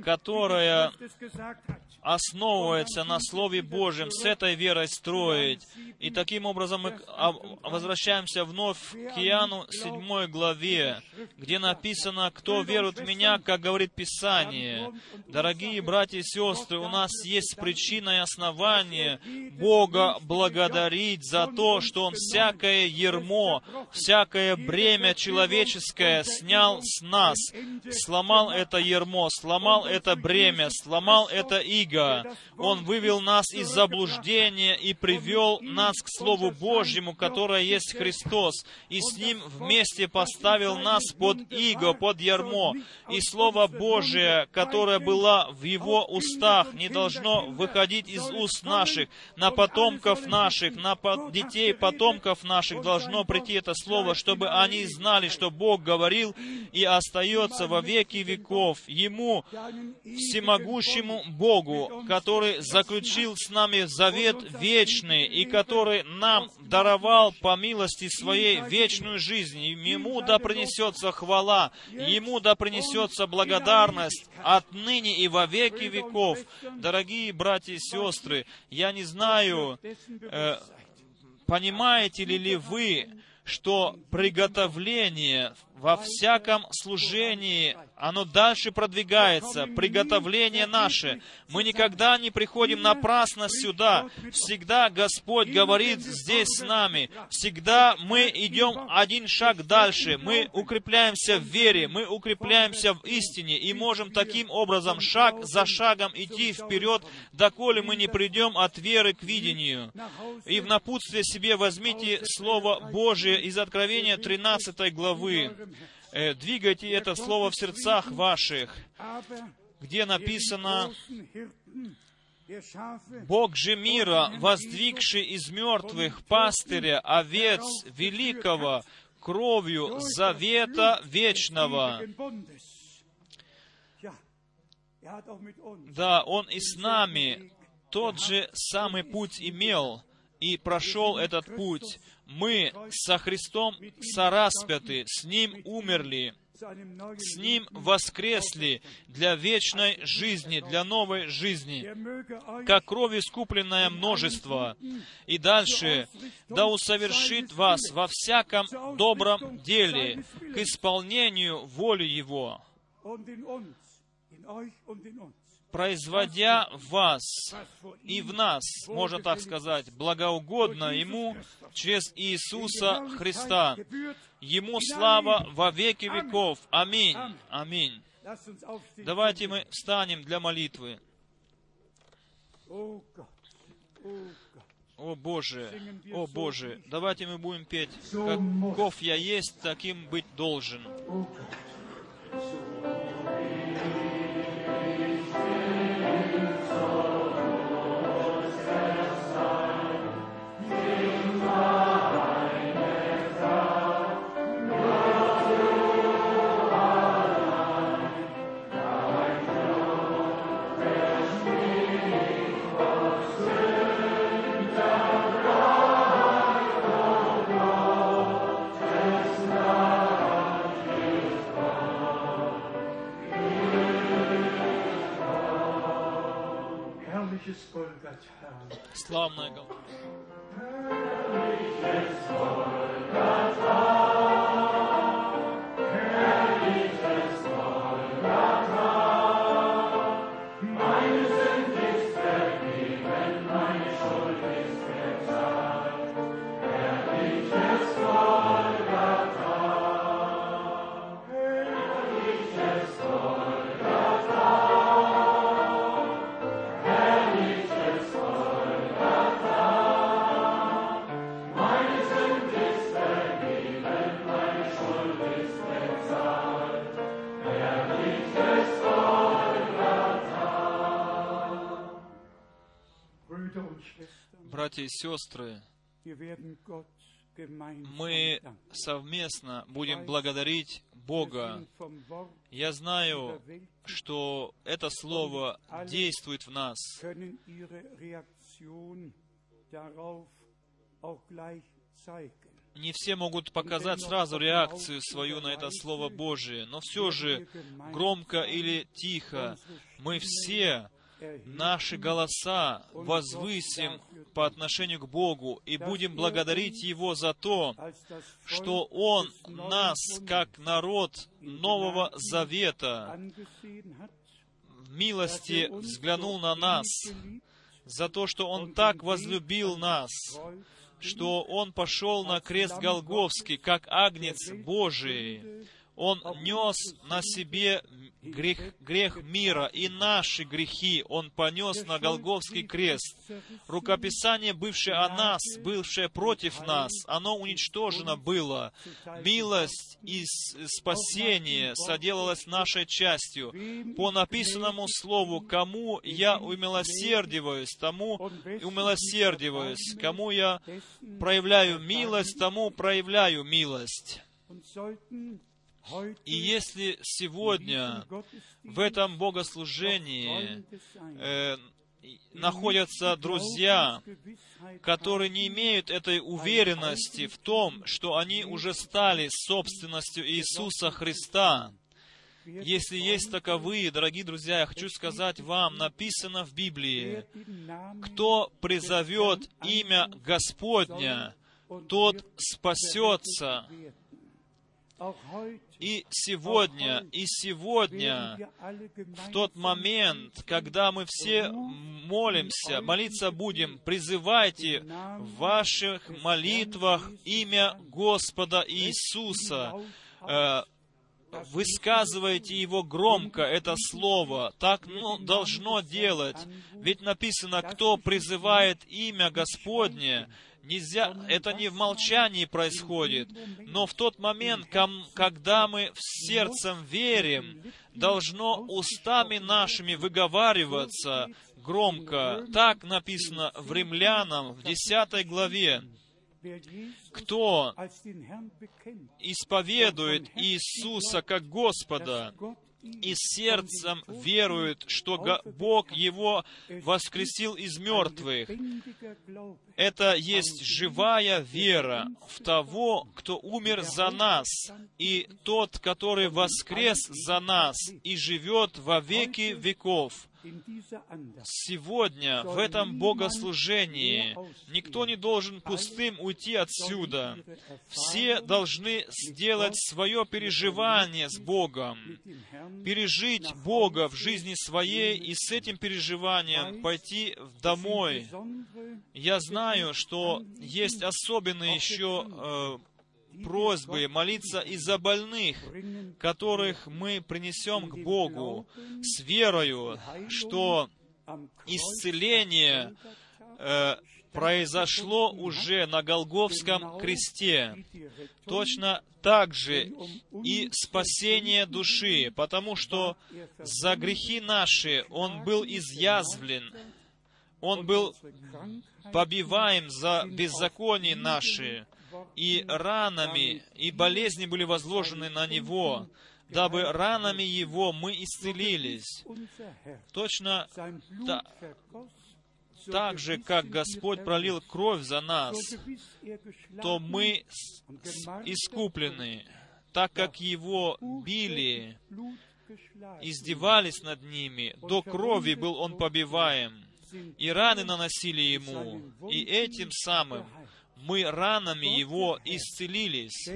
которая основывается на Слове Божьем, с этой верой строить. И таким образом мы возвращаемся вновь к Иоанну 7 главе, где написано, «Кто верует в Меня, как говорит Писание». Дорогие братья и сестры, у нас есть причина и основание Бога благодарить за то, что Он всякое ермо, всякое бремя человеческое снял с нас, сломал это ермо, сломал это бремя, сломал это иго. Он вывел нас из заблуждения и привел нас к Слову Божьему, которое есть Христос, и с Ним вместе поставил нас под иго, под ярмо. И Слово Божие, которое было в Его устах, не должно выходить из уст наших, на потомков наших, на детей потомков наших должно прийти это Слово, чтобы они знали, что Бог говорил и остается во веки веков. Ему, всемогущему Богу, который заключил с нами завет вечный и который нам даровал по милости своей вечную жизнь. Ему да принесется хвала, Ему да принесется благодарность отныне и во веки веков. Дорогие братья и сестры, я не знаю, э, понимаете ли, ли вы, что приготовление во всяком служении, оно дальше продвигается, приготовление наше. Мы никогда не приходим напрасно сюда. Всегда Господь говорит здесь с нами. Всегда мы идем один шаг дальше. Мы укрепляемся в вере, мы укрепляемся в истине и можем таким образом шаг за шагом идти вперед, доколе мы не придем от веры к видению. И в напутствие себе возьмите Слово Божие из Откровения 13 главы. Э, двигайте это слово в сердцах ваших, где написано, Бог же мира, воздвигший из мертвых пастыря овец великого кровью завета вечного. Да, Он и с нами тот же самый путь имел и прошел этот путь мы со Христом сораспяты, с Ним умерли, с Ним воскресли для вечной жизни, для новой жизни, как кровь искупленное множество. И дальше, да усовершит вас во всяком добром деле к исполнению воли Его производя в вас и в нас, можно так сказать, благоугодно Ему через Иисуса Христа. Ему слава во веки веков. Аминь. Аминь. Давайте мы встанем для молитвы. О Боже, о Боже, давайте мы будем петь, каков я есть, таким быть должен. Голова. Братья и сестры, мы совместно будем благодарить Бога. Я знаю, что это Слово действует в нас. Не все могут показать сразу реакцию свою на это Слово Божие, но все же, громко или тихо, мы все наши голоса возвысим по отношению к Богу и будем благодарить Его за то, что Он нас, как народ Нового Завета, в милости взглянул на нас, за то, что Он так возлюбил нас, что Он пошел на крест Голговский, как Агнец Божий, Он нес на себе грех, грех мира и наши грехи Он понес на Голговский крест. Рукописание, бывшее о нас, бывшее против нас, оно уничтожено было. Милость и спасение соделалось нашей частью. По написанному слову, кому я умилосердиваюсь, тому умилосердиваюсь. Кому я проявляю милость, тому проявляю милость. И если сегодня в этом богослужении э, находятся друзья, которые не имеют этой уверенности в том, что они уже стали собственностью Иисуса Христа, если есть таковые, дорогие друзья, я хочу сказать вам, написано в Библии, кто призовет имя Господня, тот спасется. И сегодня, и сегодня, в тот момент, когда мы все молимся, молиться будем, призывайте в ваших молитвах имя Господа Иисуса, э, высказывайте его громко, это слово. Так ну, должно делать. Ведь написано, кто призывает имя Господне, Нельзя, это не в молчании происходит, но в тот момент, когда мы в сердцем верим, должно устами нашими выговариваться громко. Так написано в Римлянам в 10 главе. Кто исповедует Иисуса как Господа, и сердцем верует, что Бог его воскресил из мертвых. Это есть живая вера в того, кто умер за нас, и тот, который воскрес за нас и живет во веки веков. Сегодня, в этом богослужении, никто не должен пустым уйти отсюда. Все должны сделать свое переживание с Богом, пережить Бога в жизни своей и с этим переживанием пойти домой. Я знаю, что есть особенные еще просьбы молиться и за больных, которых мы принесем к Богу с верою, что исцеление э, произошло уже на Голговском кресте. Точно так же и спасение души, потому что за грехи наши Он был изъязвлен, Он был побиваем за беззаконие наши, и ранами, и болезни были возложены на Него, дабы ранами Его мы исцелились. Точно та, так же, как Господь пролил кровь за нас, то мы искуплены, так как Его били, издевались над ними, до крови был Он побиваем, и раны наносили Ему, и этим самым мы ранами Его исцелились.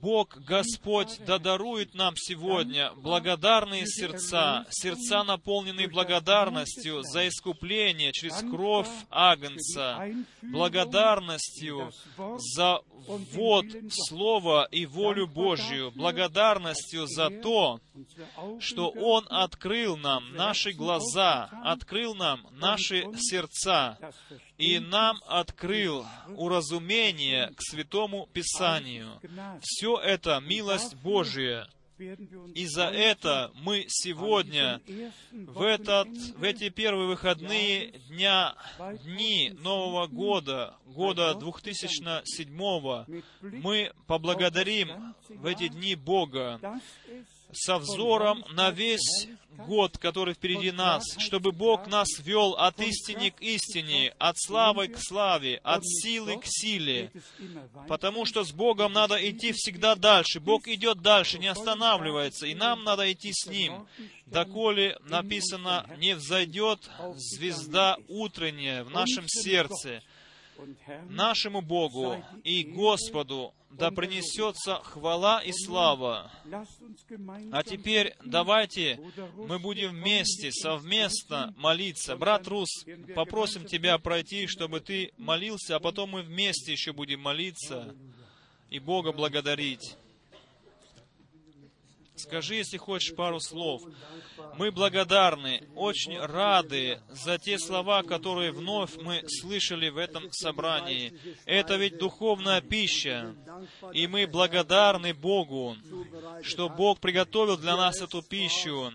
Бог Господь да дарует нам сегодня благодарные сердца, сердца, наполненные благодарностью за искупление через кровь Агнца, благодарностью за ввод Слова и волю Божью, благодарностью за то, что Он открыл нам наши глаза, открыл нам наши сердца, и нам открыл уразумение к Святому Писанию. Все это милость Божия. И за это мы сегодня, в, этот, в эти первые выходные дня, дни Нового года, года 2007, мы поблагодарим в эти дни Бога со взором на весь год, который впереди нас, чтобы Бог нас вел от истины к истине, от славы к славе, от силы к силе. Потому что с Богом надо идти всегда дальше. Бог идет дальше, не останавливается, и нам надо идти с Ним. Доколе написано, не взойдет звезда утренняя в нашем сердце, нашему Богу и Господу да принесется хвала и слава. А теперь давайте мы будем вместе, совместно молиться. Брат Рус, попросим тебя пройти, чтобы ты молился, а потом мы вместе еще будем молиться и Бога благодарить. Скажи, если хочешь, пару слов. Мы благодарны, очень рады за те слова, которые вновь мы слышали в этом собрании. Это ведь духовная пища. И мы благодарны Богу, что Бог приготовил для нас эту пищу.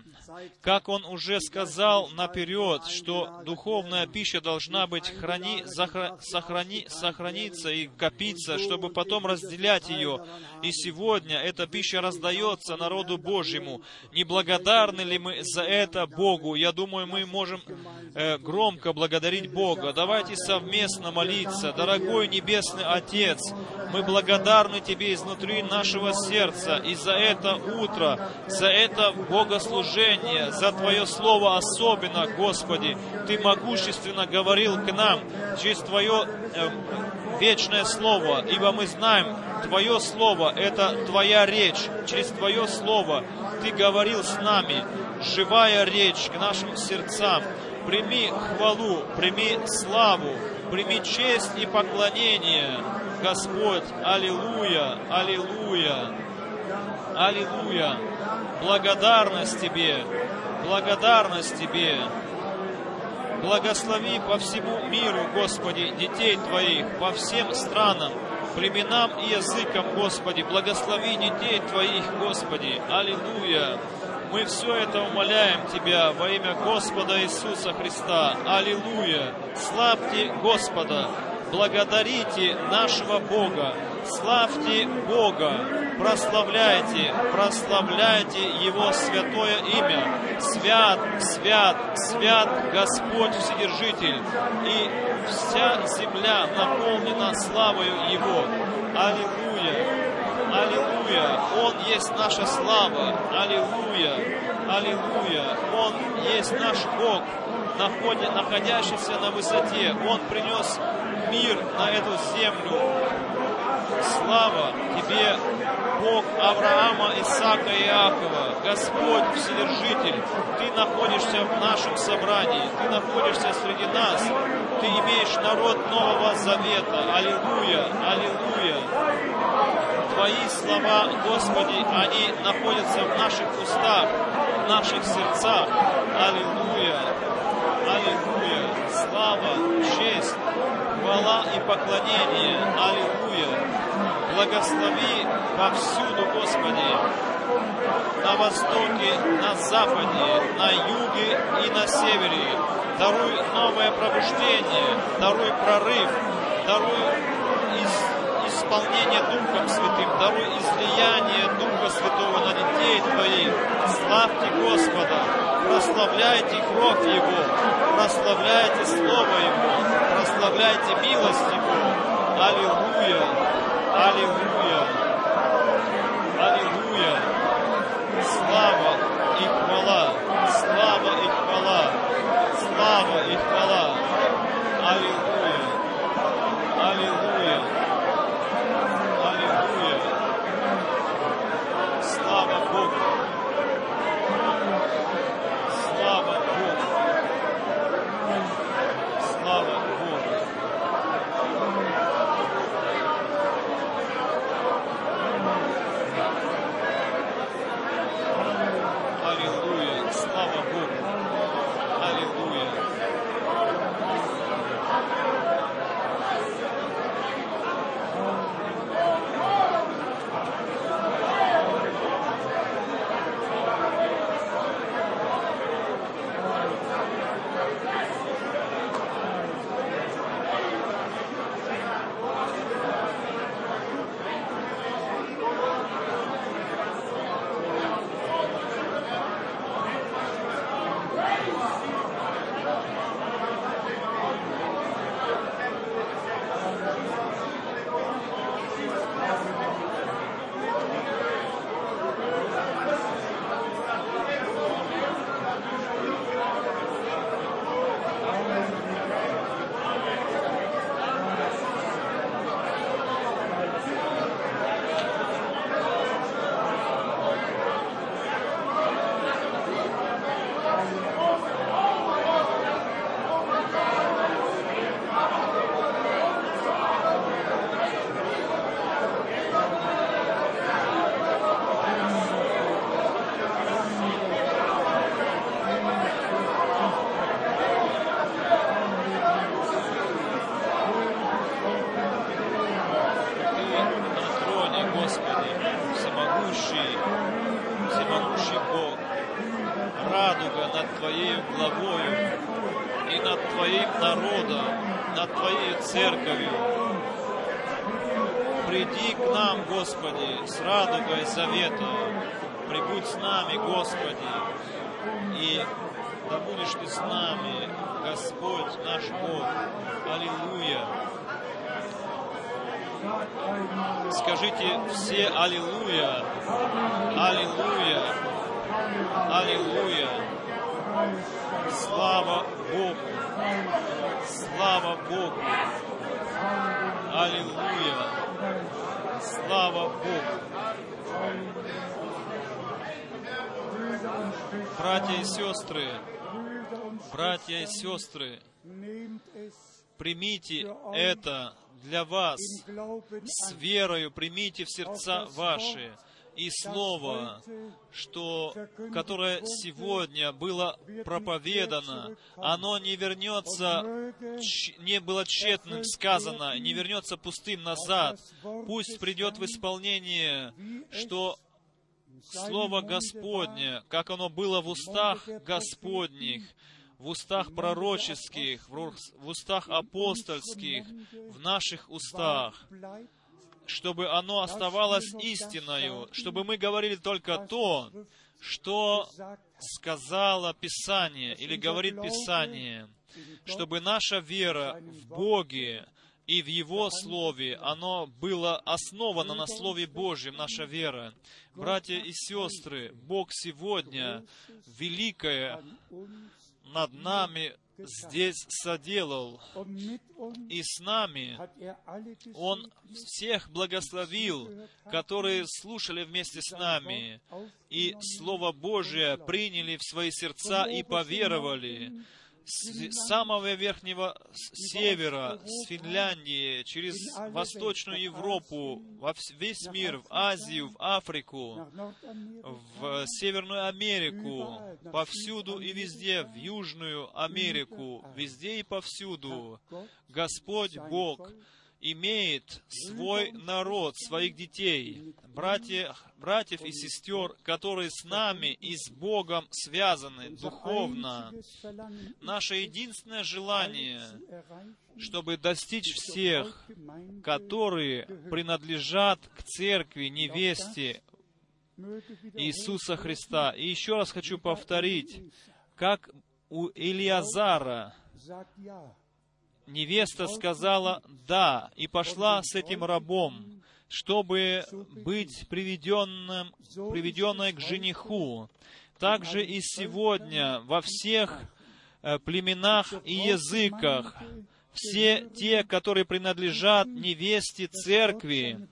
Как Он уже сказал наперед, что духовная пища должна быть храни, захра, сохрани, сохраниться и копиться, чтобы потом разделять ее. И сегодня эта пища раздается народу Божьему. Не благодарны ли мы за это Богу? Я думаю, мы можем э, громко благодарить Бога. Давайте совместно молиться. Дорогой Небесный Отец, мы благодарны Тебе изнутри нашего сердца и за это утро, за это богослужение, за Твое Слово особенно, Господи. Ты могущественно говорил к нам через Твое э, вечное Слово, ибо мы знаем, Твое Слово — это Твоя речь. Через Твое Слово Ты говорил с нами, живая речь к нашим сердцам. Прими хвалу, прими славу, прими честь и поклонение, Господь. Аллилуйя, аллилуйя, аллилуйя. Благодарность Тебе, благодарность Тебе. Благослови по всему миру, Господи, детей Твоих, по всем странам, племенам и языкам, Господи. Благослови детей Твоих, Господи. Аллилуйя. Мы все это умоляем Тебя во имя Господа Иисуса Христа. Аллилуйя. Славьте Господа. Благодарите нашего Бога. Славьте Бога. Прославляйте, прославляйте Его святое имя. Свят, свят, свят Господь Вседержитель. И вся земля наполнена славою Его. Аллилуйя! Аллилуйя! Он есть наша слава! Аллилуйя! Аллилуйя! Он есть наш Бог, находящийся на высоте. Он принес мир на эту землю. Слава Тебе, Бог Авраама, Исаака и Иакова, Господь Вседержитель, Ты находишься в нашем собрании, Ты находишься среди нас, Ты имеешь народ Нового Завета. Аллилуйя, аллилуйя. Твои слова, Господи, они находятся в наших устах, в наших сердцах. Аллилуйя, аллилуйя. Слава, честь, хвала и поклонение. Аллилуйя. Благослови повсюду, Господи, на востоке, на западе, на юге и на севере. Даруй новое пробуждение, даруй прорыв, даруй из, исполнение Духом Святым, даруй излияние Духа Святого на детей Твоих. Славьте Господа, прославляйте кровь Его, прославляйте Слово Его, прославляйте милость Его. Аллилуйя! Аллилуйя! Сестры, братья и сестры, примите это для вас с верою, примите в сердца ваши и слово, что, которое сегодня было проповедано, оно не вернется, не было тщетным сказано, не вернется пустым назад. Пусть придет в исполнение, что Слово Господне, как оно было в устах Господних, в устах пророческих, в устах апостольских, в наших устах, чтобы оно оставалось истиною, чтобы мы говорили только то, что сказала Писание или говорит Писание, чтобы наша вера в Боге и в Его Слове, оно было основано на Слове Божьем, наша вера. Братья и сестры, Бог сегодня великое над нами здесь соделал. И с нами Он всех благословил, которые слушали вместе с нами, и Слово Божие приняли в свои сердца и поверовали с самого верхнего севера, с Финляндии, через Восточную Европу, во весь мир, в Азию, в Африку, в Северную Америку, повсюду и везде, в Южную Америку, везде и повсюду. Господь Бог имеет свой народ, своих детей, братья, братьев и сестер, которые с нами и с Богом связаны духовно. Наше единственное желание, чтобы достичь всех, которые принадлежат к церкви, невесте Иисуса Христа. И еще раз хочу повторить, как у Илиазара, невеста сказала «да» и пошла с этим рабом, чтобы быть приведенным, приведенной к жениху. Также и сегодня во всех э, племенах и языках все те, которые принадлежат невесте церкви,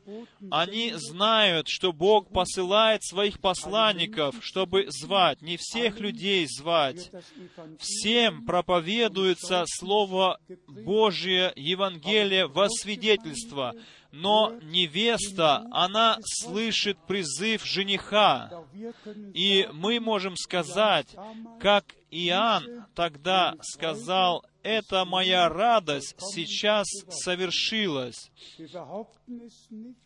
они знают, что Бог посылает своих посланников, чтобы звать, не всех людей звать. Всем проповедуется Слово Божие, Евангелие во свидетельство, но невеста, она слышит призыв жениха. И мы можем сказать, как Иоанн тогда сказал эта моя радость сейчас совершилась.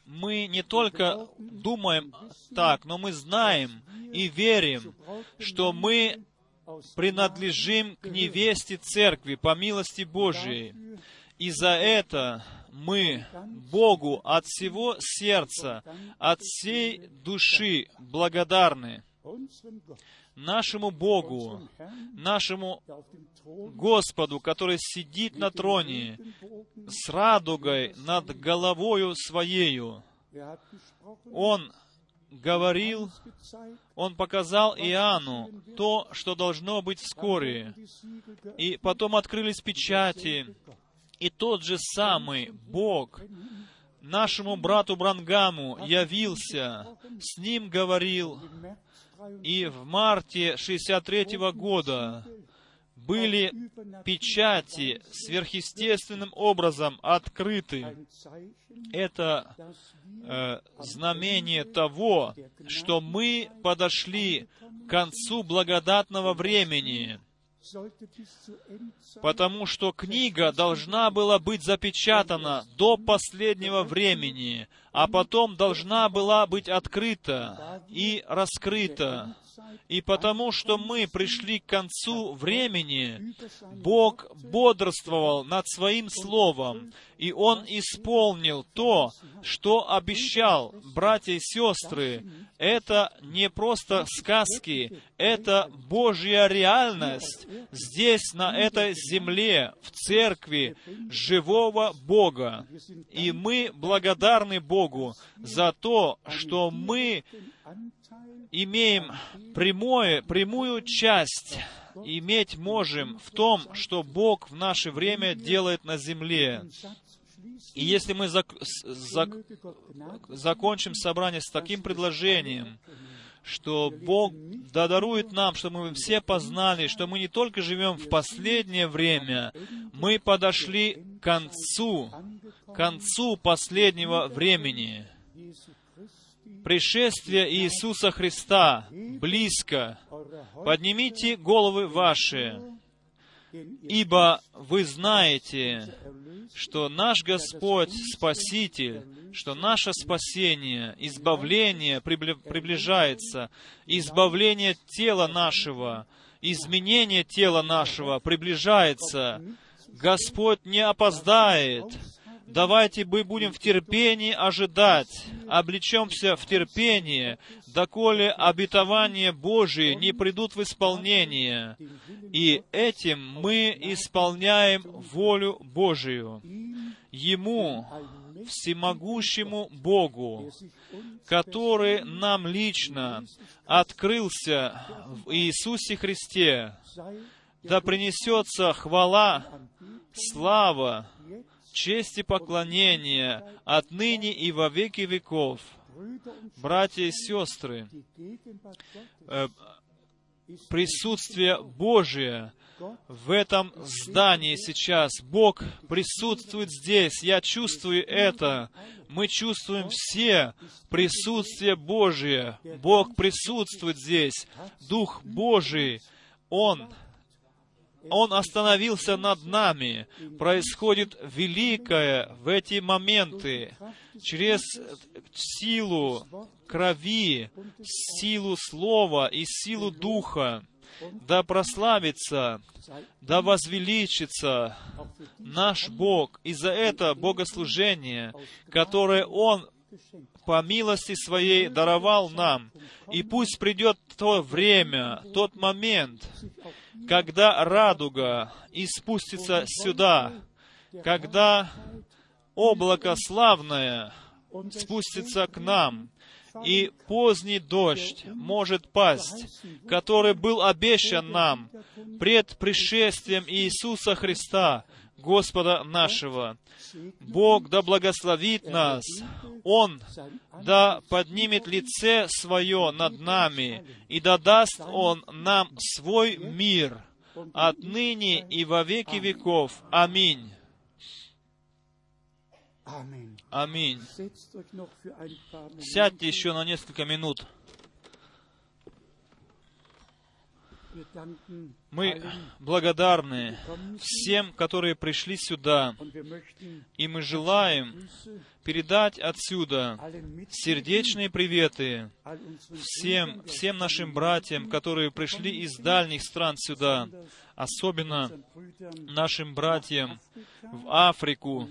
Мы не только думаем так, но мы знаем и верим, что мы принадлежим к невесте церкви по милости Божией. И за это мы Богу от всего сердца, от всей души благодарны нашему Богу, нашему Господу, который сидит на троне с радугой над головою Своею. Он говорил, он показал Иоанну то, что должно быть вскоре. И потом открылись печати, и тот же самый Бог нашему брату Брангаму явился, с ним говорил, и в марте 63 года были печати сверхъестественным образом открыты. Это э, знамение того, что мы подошли к концу благодатного времени. Потому что книга должна была быть запечатана до последнего времени, а потом должна была быть открыта и раскрыта. И потому что мы пришли к концу времени, Бог бодрствовал над Своим Словом, и Он исполнил то, что обещал, братья и сестры. Это не просто сказки, это Божья реальность здесь, на этой земле, в церкви живого Бога. И мы благодарны Богу за то, что мы имеем прямое, прямую часть, иметь можем в том, что Бог в наше время делает на земле. И если мы зак, зак, закончим собрание с таким предложением, что Бог додарует нам, что мы все познали, что мы не только живем в последнее время, мы подошли к концу, к концу последнего времени пришествие Иисуса Христа близко. Поднимите головы ваши, ибо вы знаете, что наш Господь Спаситель, что наше спасение, избавление приближается, избавление тела нашего, изменение тела нашего приближается. Господь не опоздает. Давайте мы будем в терпении ожидать, облечемся в терпение, доколе обетования Божии не придут в исполнение. И этим мы исполняем волю Божию. Ему, всемогущему Богу, который нам лично открылся в Иисусе Христе, да принесется хвала, слава, честь и поклонение отныне и во веки веков. Братья и сестры, э, присутствие Божие в этом здании сейчас. Бог присутствует здесь. Я чувствую это. Мы чувствуем все присутствие Божие. Бог присутствует здесь. Дух Божий, Он он остановился над нами. Происходит великое в эти моменты. Через силу крови, силу слова и силу духа. Да прославится, да возвеличится наш Бог. И за это богослужение, которое Он по милости Своей даровал нам. И пусть придет то время, тот момент, когда радуга испустится сюда, когда облако славное спустится к нам, и поздний дождь может пасть, который был обещан нам пред пришествием Иисуса Христа, Господа нашего. Бог да благословит нас, Он да поднимет лице Свое над нами, и да даст Он нам свой мир отныне и во веки веков. Аминь. Аминь. Сядьте еще на несколько минут. Мы благодарны всем, которые пришли сюда, и мы желаем передать отсюда сердечные приветы всем, всем нашим братьям, которые пришли из дальних стран сюда, особенно нашим братьям в Африку,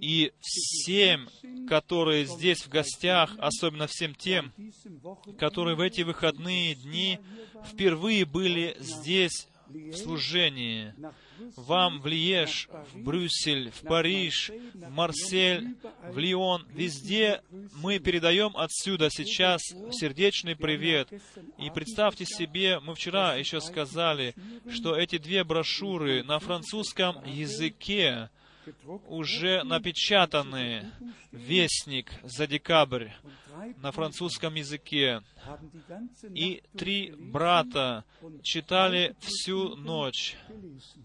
и всем, которые здесь в гостях, особенно всем тем, которые в эти выходные дни впервые были здесь в служении. Вам в Лиеж, в Брюссель, в Париж, в Марсель, в Лион, везде мы передаем отсюда сейчас сердечный привет. И представьте себе, мы вчера еще сказали, что эти две брошюры на французском языке, уже напечатаны «Вестник» за декабрь на французском языке. И три брата читали всю ночь.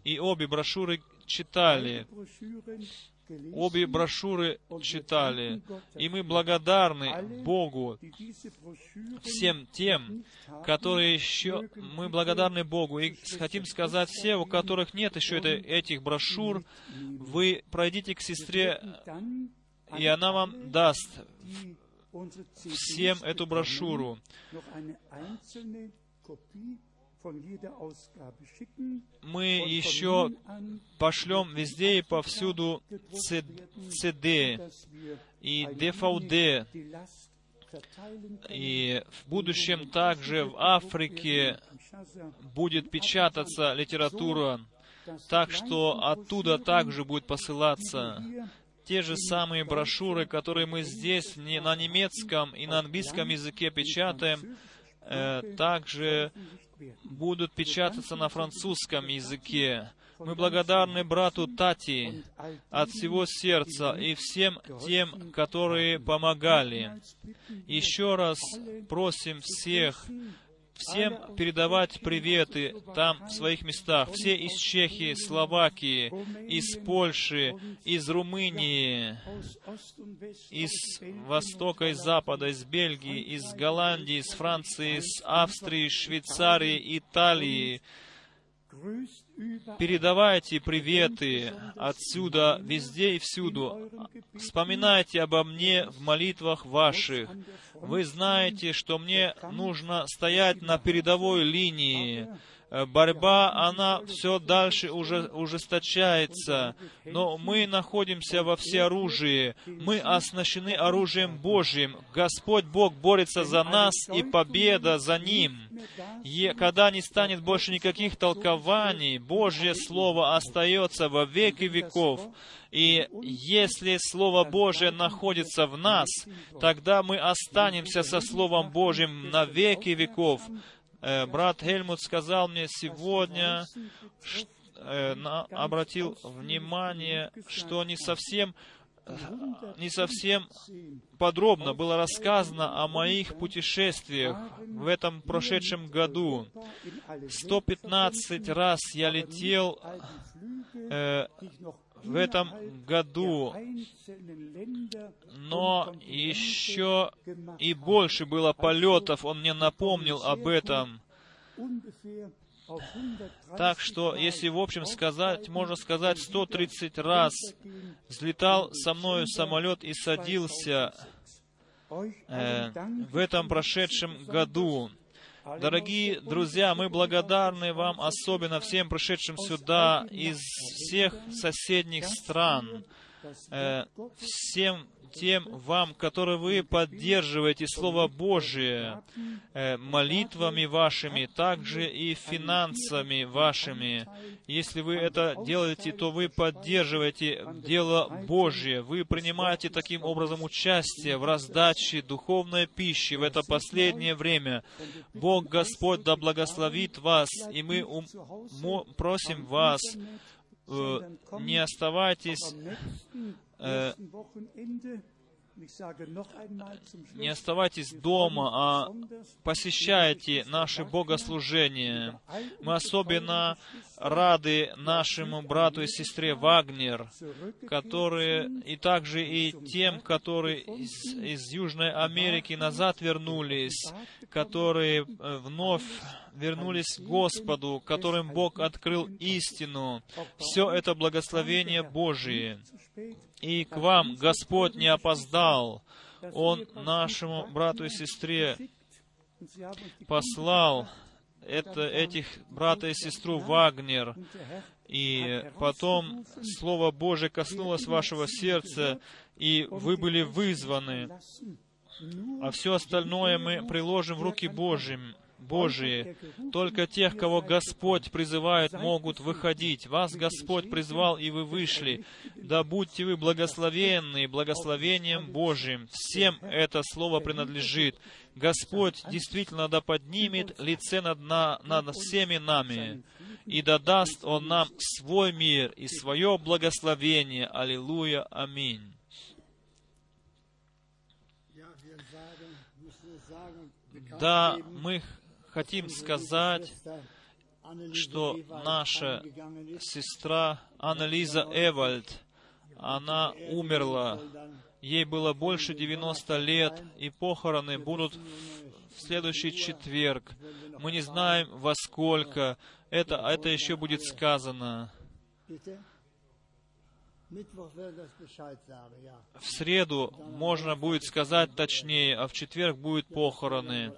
И обе брошюры читали. Обе брошюры читали. И мы благодарны Богу всем тем, которые еще... Мы благодарны Богу. И хотим сказать все, у которых нет еще это, этих брошюр, вы пройдите к сестре, и она вам даст всем эту брошюру. Мы еще пошлем везде и повсюду CD и DVD. И в будущем также в Африке будет печататься литература, так что оттуда также будет посылаться те же самые брошюры, которые мы здесь не, на немецком и на английском языке печатаем, э, также будут печататься на французском языке. Мы благодарны брату Тати от всего сердца и всем тем, которые помогали. Еще раз просим всех всем передавать приветы там, в своих местах. Все из Чехии, Словакии, из Польши, из Румынии, из Востока и Запада, из Бельгии, из Голландии, из Франции, из Австрии, Швейцарии, Италии, Передавайте приветы отсюда, везде и всюду. Вспоминайте обо мне в молитвах ваших. Вы знаете, что мне нужно стоять на передовой линии, борьба, она все дальше уже ужесточается, но мы находимся во всеоружии, мы оснащены оружием Божьим. Господь Бог борется за нас, и победа за Ним. И когда не станет больше никаких толкований, Божье Слово остается во веки веков. И если Слово Божие находится в нас, тогда мы останемся со Словом Божьим на веки веков. Э, брат Хельмут сказал мне сегодня, э, обратил внимание, что не совсем не совсем подробно было рассказано о моих путешествиях в этом прошедшем году. 115 раз я летел э, в этом году, но еще и больше было полетов, он мне напомнил об этом. Так что, если в общем сказать, можно сказать, 130 раз взлетал со мною самолет и садился э, в этом прошедшем году. Дорогие друзья, мы благодарны вам, особенно всем пришедшим сюда из всех соседних стран, э, всем тем вам, которые вы поддерживаете Слово Божие э, молитвами вашими, также и финансами вашими. Если вы это делаете, то вы поддерживаете дело Божье. Вы принимаете таким образом участие в раздаче духовной пищи в это последнее время. Бог Господь да благословит вас, и мы просим вас, э, не оставайтесь не оставайтесь дома, а посещайте наши богослужения. Мы особенно рады нашему брату и сестре Вагнер, которые и также и тем, которые из, из Южной Америки назад вернулись, которые э, вновь вернулись к Господу, которым Бог открыл истину. Все это благословение Божие. И к вам Господь не опоздал. Он нашему брату и сестре послал это, этих брата и сестру Вагнер. И потом Слово Божие коснулось вашего сердца, и вы были вызваны. А все остальное мы приложим в руки Божьим. Божии. Только тех, кого Господь призывает, могут выходить. Вас Господь призвал, и вы вышли. Да будьте вы благословенны благословением Божьим. Всем это слово принадлежит. Господь действительно да поднимет лице над, на, над всеми нами, и да даст Он нам свой мир и свое благословение. Аллилуйя. Аминь. Да, мы хотим сказать, что наша сестра Аннализа Эвальд, Она умерла. Ей было больше 90 лет, и похороны будут в следующий четверг. Мы не знаем, во сколько. Это, это еще будет сказано. В среду можно будет сказать точнее, а в четверг будут похороны.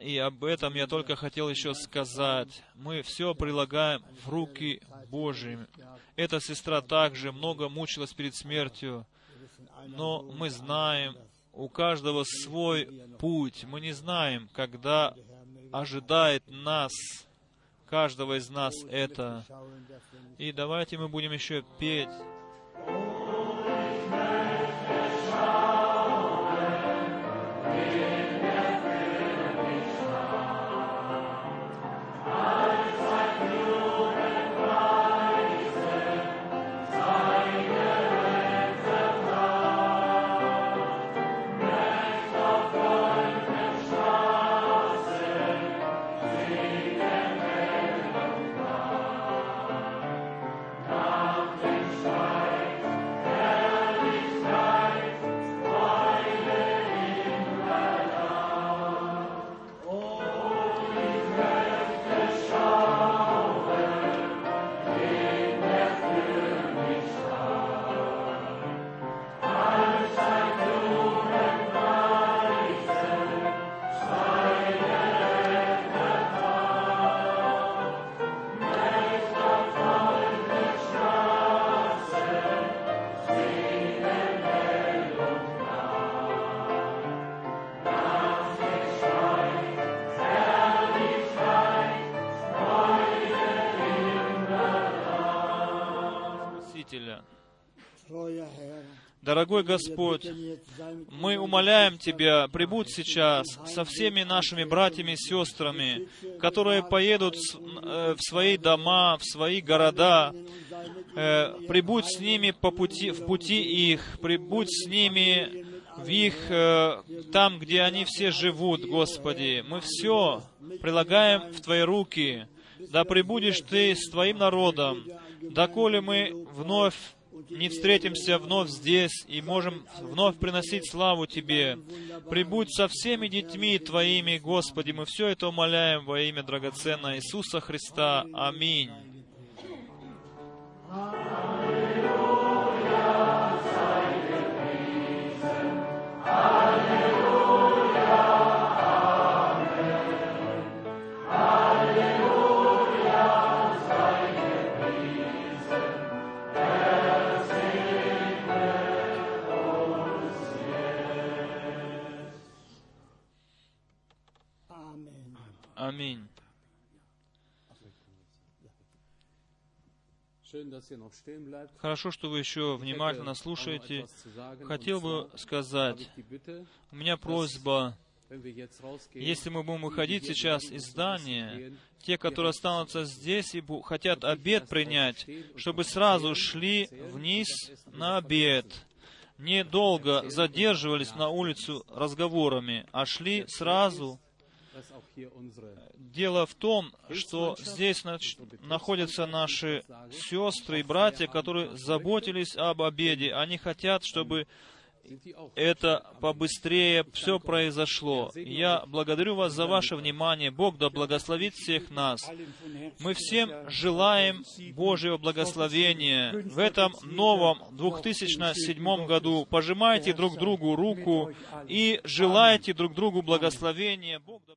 И об этом я только хотел еще сказать. Мы все прилагаем в руки Божьи. Эта сестра также много мучилась перед смертью. Но мы знаем, у каждого свой путь. Мы не знаем, когда ожидает нас, каждого из нас это. И давайте мы будем еще петь. Дорогой Господь, мы умоляем Тебя, прибудь сейчас со всеми нашими братьями и сестрами, которые поедут э, в свои дома, в свои города. Э, прибудь с ними по пути, в пути их, прибудь с ними в их, э, там, где они все живут, Господи. Мы все прилагаем в Твои руки. Да прибудешь Ты с Твоим народом, доколе мы вновь не встретимся вновь здесь и можем вновь приносить славу Тебе. Прибудь со всеми детьми Твоими, Господи, мы все это умоляем во имя драгоценного Иисуса Христа. Аминь. Хорошо, что вы еще внимательно слушаете. Хотел бы сказать, у меня просьба, если мы будем выходить сейчас из здания, те, которые останутся здесь и хотят обед принять, чтобы сразу шли вниз на обед, недолго задерживались на улицу разговорами, а шли сразу Дело в том, что здесь находятся наши сестры и братья, которые заботились об обеде. Они хотят, чтобы это побыстрее все произошло. Я благодарю вас за ваше внимание. Бог да благословит всех нас. Мы всем желаем Божьего благословения в этом новом 2007 году. Пожимайте друг другу руку и желайте друг другу благословения. Бог да